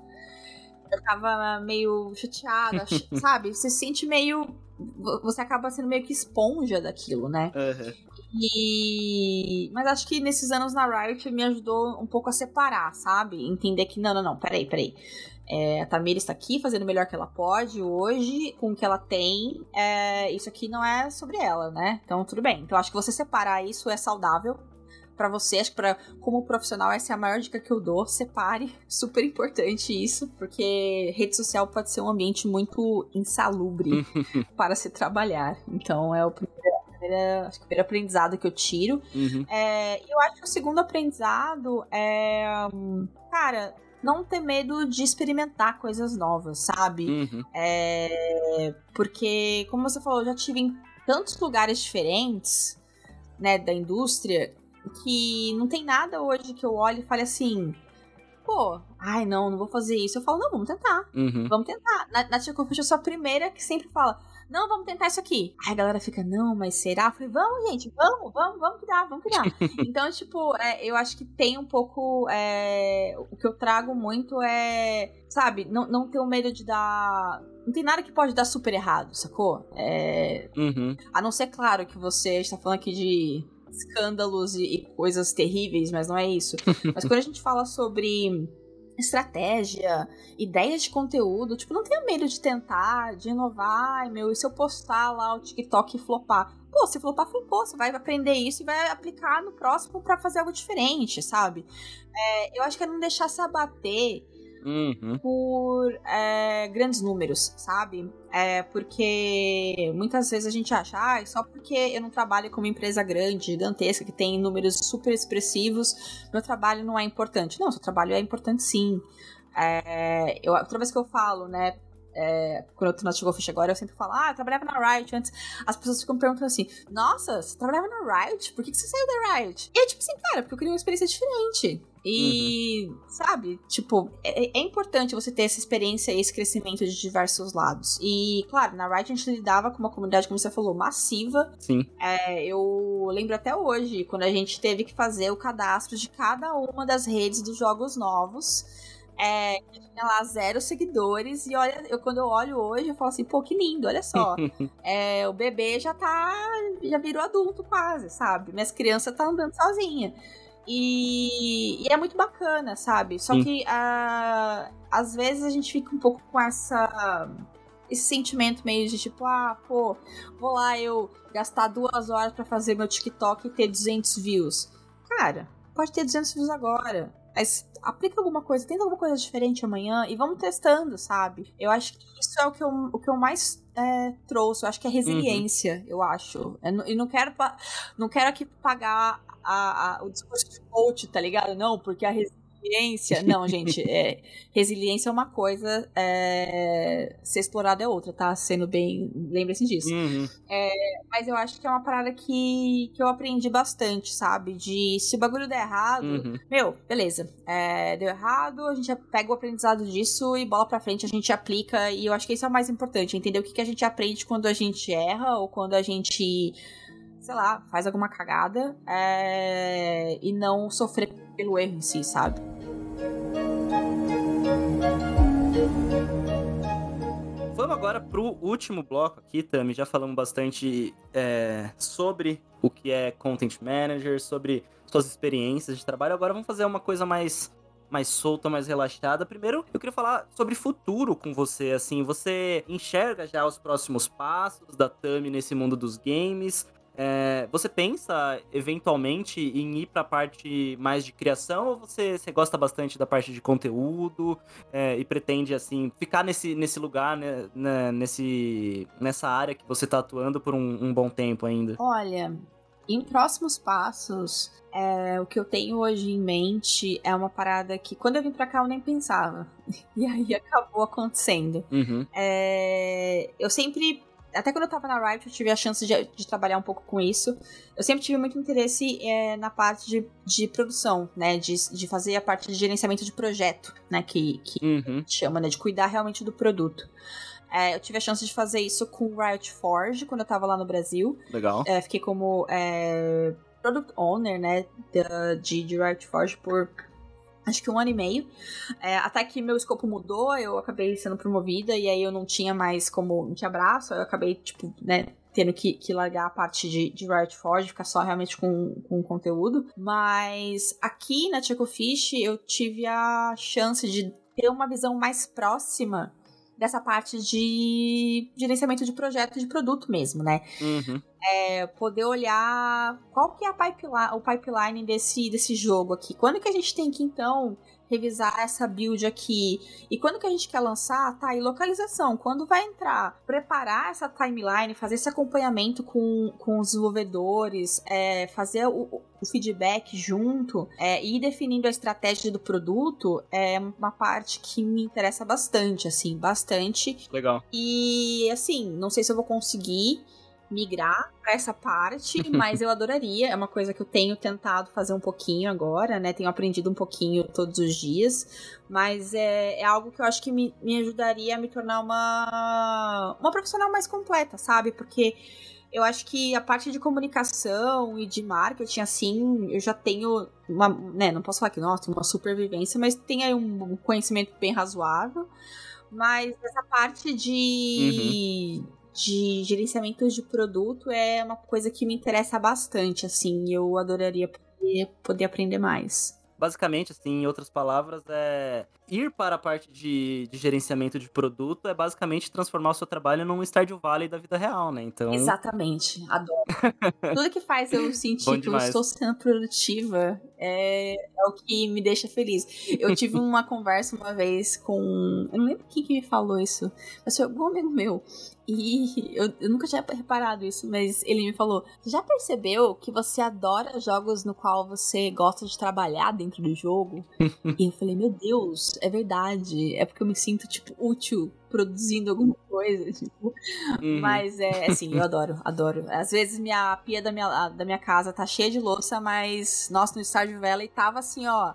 Eu ficava meio chateada, (laughs) sabe? Você se sente meio. Você acaba sendo meio que esponja daquilo, né? Uhum. E. Mas acho que nesses anos na Riot me ajudou um pouco a separar, sabe? Entender que, não, não, não, peraí, peraí. É, a Tamira está aqui fazendo o melhor que ela pode hoje, com o que ela tem. É, isso aqui não é sobre ela, né? Então, tudo bem. Então, acho que você separar isso é saudável para você. Acho que pra, como profissional, essa é a maior dica que eu dou. Separe. (laughs) Super importante isso, porque rede social pode ser um ambiente muito insalubre (laughs) para se trabalhar. Então, é o primeiro primeira, acho que o primeiro aprendizado que eu tiro. Uhum. É, eu acho que o segundo aprendizado é. Cara, não ter medo de experimentar coisas novas, sabe? Uhum. É, porque, como você falou, eu já tive em tantos lugares diferentes, né, da indústria, que não tem nada hoje que eu olhe e fale assim, pô, ai não, não vou fazer isso. Eu falo, não, vamos tentar. Uhum. Vamos tentar. Na, na Tia eu sou a primeira que sempre fala, não, vamos tentar isso aqui. Aí a galera fica, não, mas será? Eu falei, vamos, gente, vamos, vamos, vamos criar, vamos criar. (laughs) então, tipo, é, eu acho que tem um pouco. É, o que eu trago muito é, sabe, não, não ter o medo de dar. Não tem nada que pode dar super errado, sacou? É, uhum. A não ser, claro, que você está falando aqui de escândalos e, e coisas terríveis, mas não é isso. (laughs) mas quando a gente fala sobre estratégia, ideias de conteúdo. Tipo, não tenha medo de tentar, de inovar. Ai, meu, e se eu postar lá o TikTok e flopar? Pô, se flopar, flopou. Você vai aprender isso e vai aplicar no próximo para fazer algo diferente, sabe? É, eu acho que é não deixar se abater uhum. por é, grandes números, sabe? É, porque muitas vezes a gente acha, ah, só porque eu não trabalho com uma empresa grande, gigantesca, que tem números super expressivos, meu trabalho não é importante. Não, seu trabalho é importante sim. É, eu, toda vez que eu falo, né, é, quando eu na Tigofish agora, eu sempre falo, ah, eu trabalhava na Riot antes. As pessoas ficam perguntando assim, nossa, você trabalhava na Riot? Por que, que você saiu da Riot? E é tipo assim, cara, porque eu queria uma experiência diferente. E, uhum. sabe, tipo, é, é, importante você ter essa experiência e esse crescimento de diversos lados. E, claro, na Riot a gente lidava com uma comunidade, como você falou, massiva. Sim. É, eu lembro até hoje, quando a gente teve que fazer o cadastro de cada uma das redes dos jogos novos. É, tinha lá zero seguidores. E olha, eu, quando eu olho hoje, eu falo assim, pô, que lindo, olha só. (laughs) é, o bebê já tá. Já virou adulto quase, sabe? Minhas crianças estão tá andando sozinha. E, e, é muito bacana, sabe? Só Sim. que uh, às vezes a gente fica um pouco com essa. Esse sentimento meio de tipo, ah, pô, vou lá eu gastar duas horas para fazer meu TikTok e ter 200 views. Cara, pode ter 200 views agora. mas aplica alguma coisa, tenta alguma coisa diferente amanhã e vamos testando, sabe? Eu acho que isso é o que eu, o que eu mais é, trouxe. Eu acho que é resiliência, uhum. eu acho. E não quero, não quero aqui pagar a, a, o discurso de coach, tá ligado? Não, porque a resiliência resiliência. Não, gente, é, resiliência é uma coisa, é, ser explorado é outra, tá? Sendo bem. Lembre-se disso. Uhum. É, mas eu acho que é uma parada que, que eu aprendi bastante, sabe? De se o bagulho der errado, uhum. meu, beleza. É, deu errado, a gente pega o aprendizado disso e bola pra frente, a gente aplica. E eu acho que isso é o mais importante, entender o que, que a gente aprende quando a gente erra ou quando a gente sei lá, faz alguma cagada é... e não sofrer pelo erro em si, sabe? Vamos agora pro último bloco aqui, Tami. Já falamos bastante é, sobre o que é Content Manager, sobre suas experiências de trabalho. Agora vamos fazer uma coisa mais mais solta, mais relaxada. Primeiro, eu queria falar sobre futuro com você, assim, você enxerga já os próximos passos da Tami nesse mundo dos games? É, você pensa eventualmente em ir para a parte mais de criação ou você, você gosta bastante da parte de conteúdo é, e pretende assim ficar nesse, nesse lugar, né, né, nesse, nessa área que você está atuando por um, um, bom tempo ainda? Olha, em próximos passos, é, o que eu tenho hoje em mente é uma parada que quando eu vim para cá eu nem pensava (laughs) e aí acabou acontecendo. Uhum. É, eu sempre até quando eu tava na Riot, eu tive a chance de, de, trabalhar um pouco com isso. Eu sempre tive muito interesse é, na parte de, de produção, né? De, de fazer a parte de gerenciamento de projeto, né? Que, que uhum. chama, né? De cuidar realmente do produto. É, eu tive a chance de fazer isso com o Riot Forge quando eu tava lá no Brasil. Legal. É, fiquei como é, Product Owner, né? De, de Riot Forge por acho que um ano e meio. É, até que meu escopo mudou, eu acabei sendo promovida e aí eu não tinha mais como. Não tinha braço, eu acabei, tipo, né, tendo que, que largar a parte de, de Riot Forge, ficar só realmente com, com conteúdo. Mas aqui na Choco Fish eu tive a chance de ter uma visão mais próxima dessa parte de gerenciamento de projeto de produto mesmo, né? Uhum. É, poder olhar qual que é a pipeline, o pipeline desse, desse jogo aqui. Quando que a gente tem que, então, revisar essa build aqui. E quando que a gente quer lançar, tá? E localização, quando vai entrar? Preparar essa timeline, fazer esse acompanhamento com, com os desenvolvedores, é, fazer o, o, feedback junto é, e ir definindo a estratégia do produto é uma parte que me interessa bastante, assim, bastante. Legal. E, assim, não sei se eu vou conseguir migrar para essa parte, (laughs) mas eu adoraria. É uma coisa que eu tenho tentado fazer um pouquinho agora, né? Tenho aprendido um pouquinho todos os dias, mas é, é algo que eu acho que me, me ajudaria a me tornar uma, uma profissional mais completa, sabe? Porque eu acho que a parte de comunicação e de marketing, assim, eu já tenho uma, né, não posso falar que, nossa, uma supervivência, mas tem aí um conhecimento bem razoável. Mas essa parte de, uhum de gerenciamento de produto é uma coisa que me interessa bastante, assim, eu adoraria poder, poder aprender mais basicamente, assim, em outras palavras, é ir para a parte de, de gerenciamento de produto é basicamente transformar o seu trabalho num Stardew Valley da vida real, né? Então... Exatamente, adoro. (laughs) Tudo que faz eu sentir que eu estou sendo produtiva é, é, o que me deixa feliz. Eu tive (laughs) uma conversa uma vez com. Eu não lembro quem que me falou isso, mas foi algum amigo meu. E (laughs) eu, eu, nunca tinha reparado isso, mas ele me falou: já percebeu que você adora jogos no qual você gosta de trabalhar dentro do jogo? (laughs) e eu falei: Meu Deus, é verdade. É porque eu me sinto, tipo, útil produzindo alguma coisa, (laughs) tipo. Uhum. Mas é assim, eu adoro, adoro. Às vezes minha pia da minha, da minha casa tá cheia de louça, mas nossa, no Stardew Valley tava assim, ó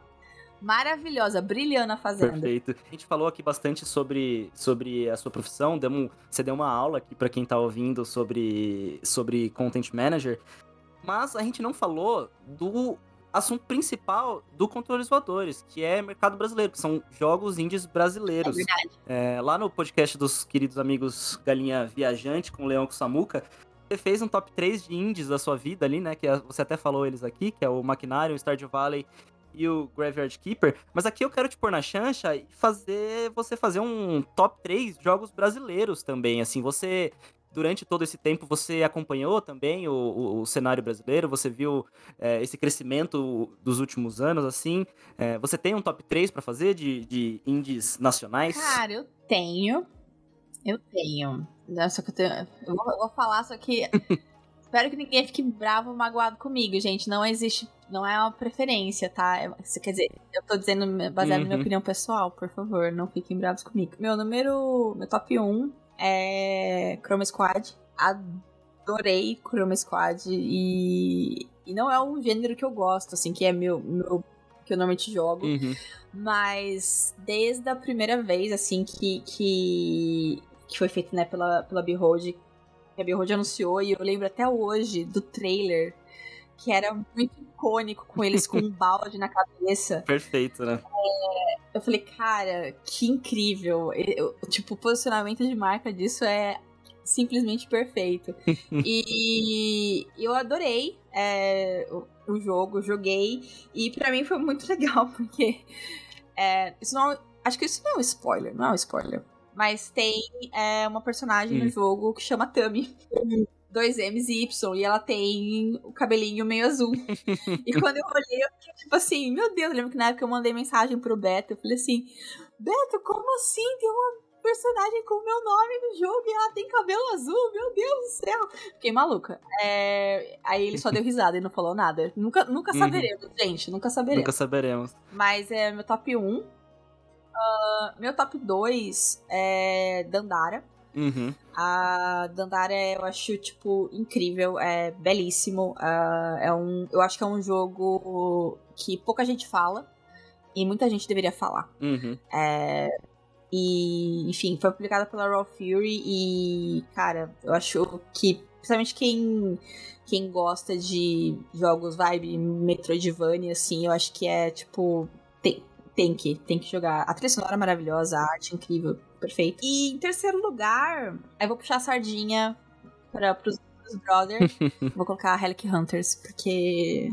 maravilhosa, brilhando a fazenda. Perfeito. A gente falou aqui bastante sobre, sobre a sua profissão, deu você deu uma aula aqui para quem tá ouvindo sobre, sobre Content Manager, mas a gente não falou do assunto principal do Controles Voadores, que é mercado brasileiro, que são jogos indies brasileiros. É verdade. É, lá no podcast dos queridos amigos Galinha Viajante com o Leão Samuca, você fez um top 3 de indies da sua vida ali, né? Que é, você até falou eles aqui, que é o Maquinário, o Stardew Valley e o Graveyard Keeper, mas aqui eu quero te pôr na chancha e fazer você fazer um top 3 jogos brasileiros também, assim, você durante todo esse tempo você acompanhou também o, o, o cenário brasileiro? Você viu é, esse crescimento dos últimos anos, assim? É, você tem um top 3 para fazer de, de indies nacionais? Cara, eu tenho. Eu tenho. Só que eu, tenho, eu, vou, eu vou falar, só que. (laughs) Espero que ninguém fique bravo, magoado comigo, gente. Não existe. Não é uma preferência, tá? É, quer dizer, eu tô dizendo baseado uhum. na minha opinião pessoal, por favor, não fiquem bravos comigo. Meu número. Meu top 1 é Chroma Squad. Adorei Chroma Squad e, e não é um gênero que eu gosto, assim, que é meu, meu que eu normalmente jogo. Uhum. Mas desde a primeira vez, assim, que, que, que foi feito, né, pela, pela Behold, que a Behold anunciou, e eu lembro até hoje do trailer, que era muito icônico, com eles com um (laughs) balde na cabeça. Perfeito, né? É, eu falei, cara, que incrível. Eu, tipo, o posicionamento de marca disso é simplesmente perfeito. (laughs) e eu adorei é, o, o, jogo, joguei, e para mim foi muito (laughs) legal, porque é, isso não. Acho que isso não é um spoiler, não é um spoiler. Mas tem é, uma personagem hum. no jogo que chama Tami dois M's e Y, e ela tem o cabelinho meio azul. e (laughs) quando eu olhei, eu fiquei tipo assim, meu Deus, eu lembro que na época eu mandei mensagem pro Beto, eu falei assim, Beto, como assim? Tem uma personagem com o meu nome no jogo e ela tem cabelo azul, meu Deus do céu. Fiquei maluca. É... Aí ele só deu (laughs) risada e não falou nada. Nunca, nunca uhum. saberemos, gente, nunca saberemos. Nunca saberemos. Mas é meu top 1. Uh, meu top 2 é Dandara. Uhum. A Dandara eu acho, tipo, incrível, é belíssimo. Uh, é um, eu acho que é um jogo que pouca gente fala e muita gente deveria falar. Uhum. É, e, enfim, foi publicada pela Raw Fury e, cara, eu acho que, principalmente quem, quem gosta de jogos vibe Metroidvania, assim, eu acho que é, tipo, tem, que, tem que jogar. A trilha sonora é maravilhosa, a arte é incrível perfeito. E em terceiro lugar, eu vou puxar a sardinha para pros, pros brothers. (laughs) vou colocar a Helic Hunters, porque,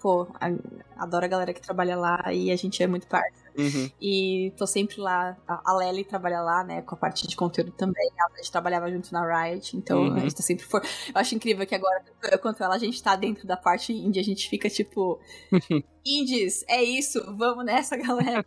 pô, a, adoro a galera que trabalha lá e a gente é muito parça. Uhum. E tô sempre lá. A Lely trabalha lá, né? Com a parte de conteúdo também. A gente trabalhava junto na Riot, então uhum. a gente tá sempre for. Eu acho incrível que agora, eu quanto ela, a gente tá dentro da parte indie, a gente fica tipo. (laughs) Indies, é isso, vamos nessa, (laughs) galera.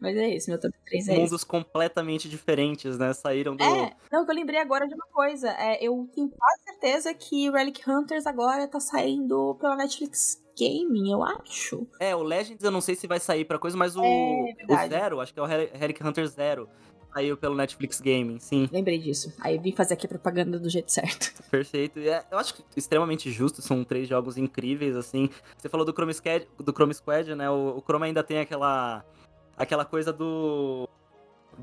Mas é isso, meu top 3 é Mundos isso. completamente diferentes, né? Saíram do. É, não, que eu lembrei agora de uma coisa. É, eu tenho quase certeza que Relic Hunters agora tá saindo pela Netflix Gaming, eu acho. É, o Legends eu não sei se vai sair pra coisa, mas o, é, o Zero, acho que é o Relic Hunter Zero. Saiu pelo Netflix Gaming, sim. Lembrei disso. Aí vim fazer aqui a propaganda do jeito certo. (laughs) Perfeito. É, eu acho extremamente justo, são três jogos incríveis, assim. Você falou do Chrome Squad, do Chrome Squad né? O, o Chrome ainda tem aquela aquela coisa do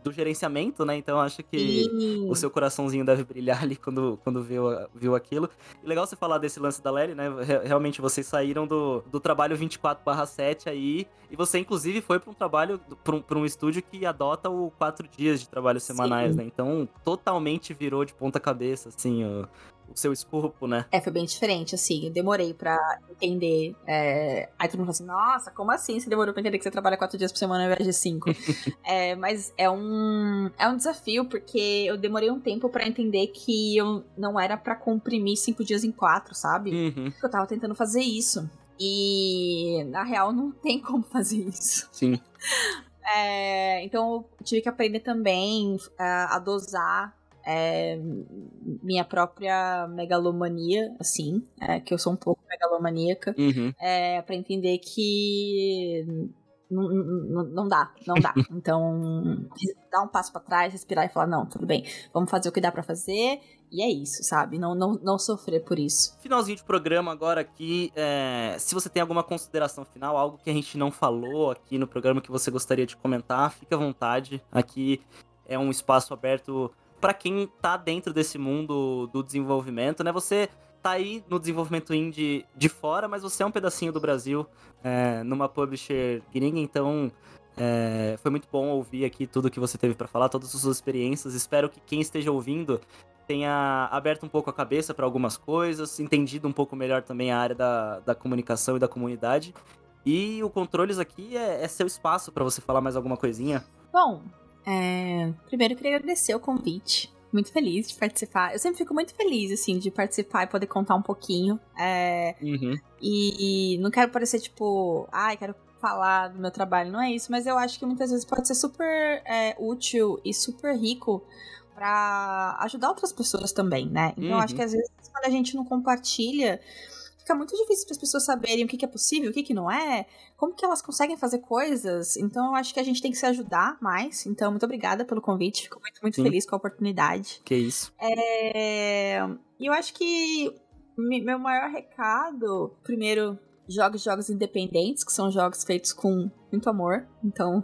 do gerenciamento, né? Então acho que Sim. o seu coraçãozinho deve brilhar (laughs) ali quando, quando viu, viu aquilo. E legal você falar desse lance da Lely, né? Realmente vocês saíram do, do trabalho 24/7 aí e você inclusive foi para um trabalho para um, um estúdio que adota o quatro dias de trabalho semanais, Sim. né? Então totalmente virou de ponta cabeça assim o, o seu escopo, né? É, foi bem diferente, assim. Eu demorei pra entender. É... Aí todo mundo falou assim: nossa, como assim você demorou pra entender que você trabalha quatro dias por semana ao invés de cinco? (laughs) é, mas é um, é um desafio, porque eu demorei um tempo para entender que eu não era para comprimir cinco dias em quatro, sabe? Uhum. Eu tava tentando fazer isso. E na real não tem como fazer isso. Sim. (laughs) É, então eu tive que aprender também uh, a dosar é, minha própria megalomania, assim, é, que eu sou um pouco megalomaníaca, uhum. é, para entender que não, dá, não dá. (laughs) Então, dar um passo para trás, respirar e falar: não, tudo bem, vamos fazer o que dá para fazer. E é isso, sabe? Não, não, não sofrer por isso. Finalzinho de programa agora aqui. É, se você tem alguma consideração final, algo que a gente não falou aqui no programa que você gostaria de comentar, fique à vontade. Aqui é um espaço aberto para quem tá dentro desse mundo do desenvolvimento, né? Você tá aí no desenvolvimento indie de fora, mas você é um pedacinho do Brasil é, numa publisher gringa, então é, foi muito bom ouvir aqui tudo que você teve para falar, todas as suas experiências. Espero que quem esteja ouvindo tenha aberto um pouco a cabeça para algumas coisas, entendido um pouco melhor também a área da, da comunicação e da comunidade. E o Controles aqui é, é seu espaço para você falar mais alguma coisinha. Bom, é, primeiro, eu queria agradecer o convite. muito feliz de participar. Eu sempre fico muito feliz, assim, de participar e poder contar um pouquinho. É... Uhum. E, e não quero parecer, tipo, ai, quero falar do meu trabalho, não é isso, mas eu acho que muitas vezes pode ser super é, útil e super rico para ajudar outras pessoas também, né? Então uhum. eu acho que às vezes quando a gente não compartilha, fica muito difícil para as pessoas saberem o que, que é possível, o que, que não é, como que elas conseguem fazer coisas. Então eu acho que a gente tem que se ajudar mais. Então, muito obrigada pelo convite, fico muito, muito feliz com a oportunidade. Que isso. É... E eu acho que meu maior recado, primeiro, jogos jogos independentes, que são jogos feitos com muito amor. Então,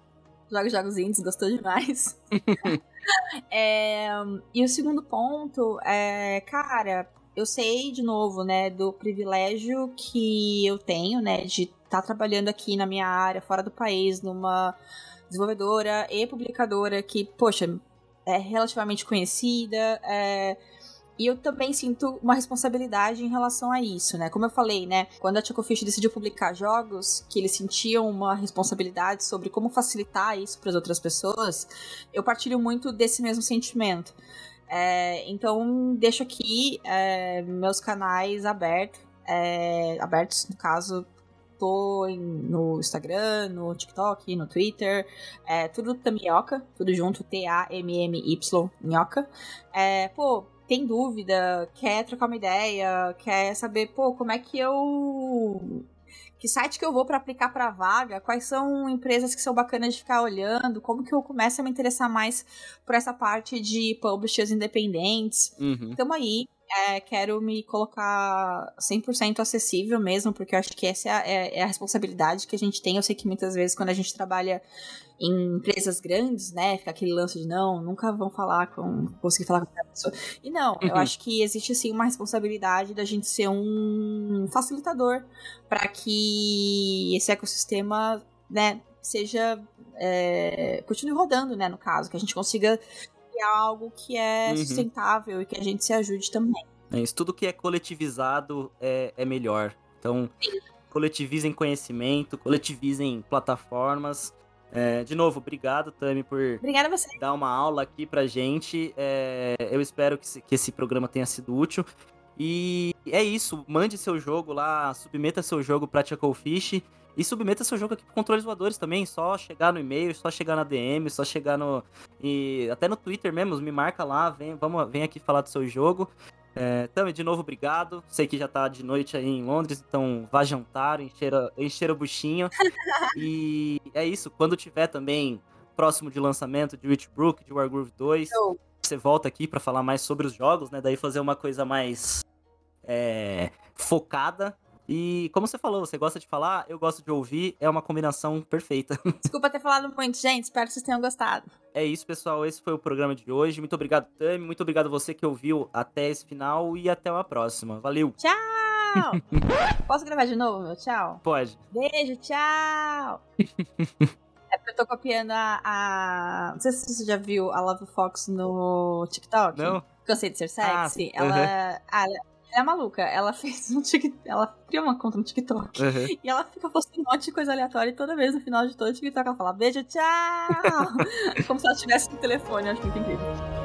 (laughs) jogos jogos indies, gostou demais. (laughs) (laughs) é, e o segundo ponto é, cara, eu sei de novo, né, do privilégio que eu tenho, né, de estar tá trabalhando aqui na minha área, fora do país, numa desenvolvedora e publicadora que, poxa, é relativamente conhecida, é, e eu também sinto uma responsabilidade em relação a isso, né? Como eu falei, né? Quando a Chocofish decidiu publicar jogos, que eles sentiam uma responsabilidade sobre como facilitar isso para as outras pessoas, eu partilho muito desse mesmo sentimento. É, então, deixo aqui é, meus canais abertos, é, abertos, no caso, tô em, no Instagram, no TikTok, no Twitter, é, tudo Tamioca, tudo junto, T-A-M-M-Y, Minhoca. É, pô, tem dúvida, quer trocar uma ideia, quer saber, pô, como é que eu que site que eu vou para aplicar para vaga, quais são empresas que são bacanas de ficar olhando, como que eu começo a me interessar mais por essa parte de publishers independentes. Uhum. Tamo aí, é, quero me colocar 100% acessível mesmo, porque eu acho que essa é a, é, é a, responsabilidade que a gente tem. Eu sei que muitas vezes quando a gente trabalha em empresas grandes, né, fica aquele lance de não, nunca vão falar com, conseguir falar com a pessoa. E não, uhum. eu acho que existe sim uma responsabilidade da gente ser um facilitador para que esse ecossistema, né, seja é, continue rodando, né, no caso, que a gente consiga criar algo que é uhum. sustentável e que a gente se ajude também. É isso, tudo que é coletivizado é, é melhor. Então, Sim. coletivizem conhecimento, coletivizem plataformas. É, de novo, obrigado, Tami, por Obrigada você. dar uma aula aqui pra gente. É, eu espero que, que esse programa tenha sido útil. E é isso, mande seu jogo lá, submeta seu jogo pra Chucklefish. E submeta seu jogo aqui pro controles voadores também. Só chegar no e-mail, só chegar na DM, só chegar no. E até no Twitter mesmo, me marca lá, vem, vamos, vem aqui falar do seu jogo. É, Tami, de novo, obrigado. Sei que já tá de noite aí em Londres, então vá jantar, encher, encher o buchinho. (laughs) e é isso, quando tiver também próximo de lançamento de Witchbrook, de Wargroove 2, oh. Você volta aqui para falar mais sobre os jogos, né? Daí fazer uma coisa mais é, focada e como você falou, você gosta de falar, eu gosto de ouvir, é uma combinação perfeita. (laughs) Desculpa ter falado muito, gente. Espero que vocês tenham gostado. É isso, pessoal. Esse foi o programa de hoje. Muito obrigado, Tami. Muito obrigado você que ouviu até esse final e até uma próxima. Valeu. Tchau! (laughs) Posso gravar de novo, meu? Tchau. Pode. Beijo, tchau. (laughs) eu tô copiando a, a, Não sei se você já viu a Love Fox no TikTok. Não. Cansei de ser sexy. Ah, ela, uh ah, -huh é maluca. Ela fez um TikTok. Ela criou uma conta no TikTok. Uhum. E ela fica postando um monte de coisa aleatória e toda vez no final de todo o TikTok ela fala beijo, tchau! (laughs) Como se ela tivesse no telefone, eu acho muito incrível.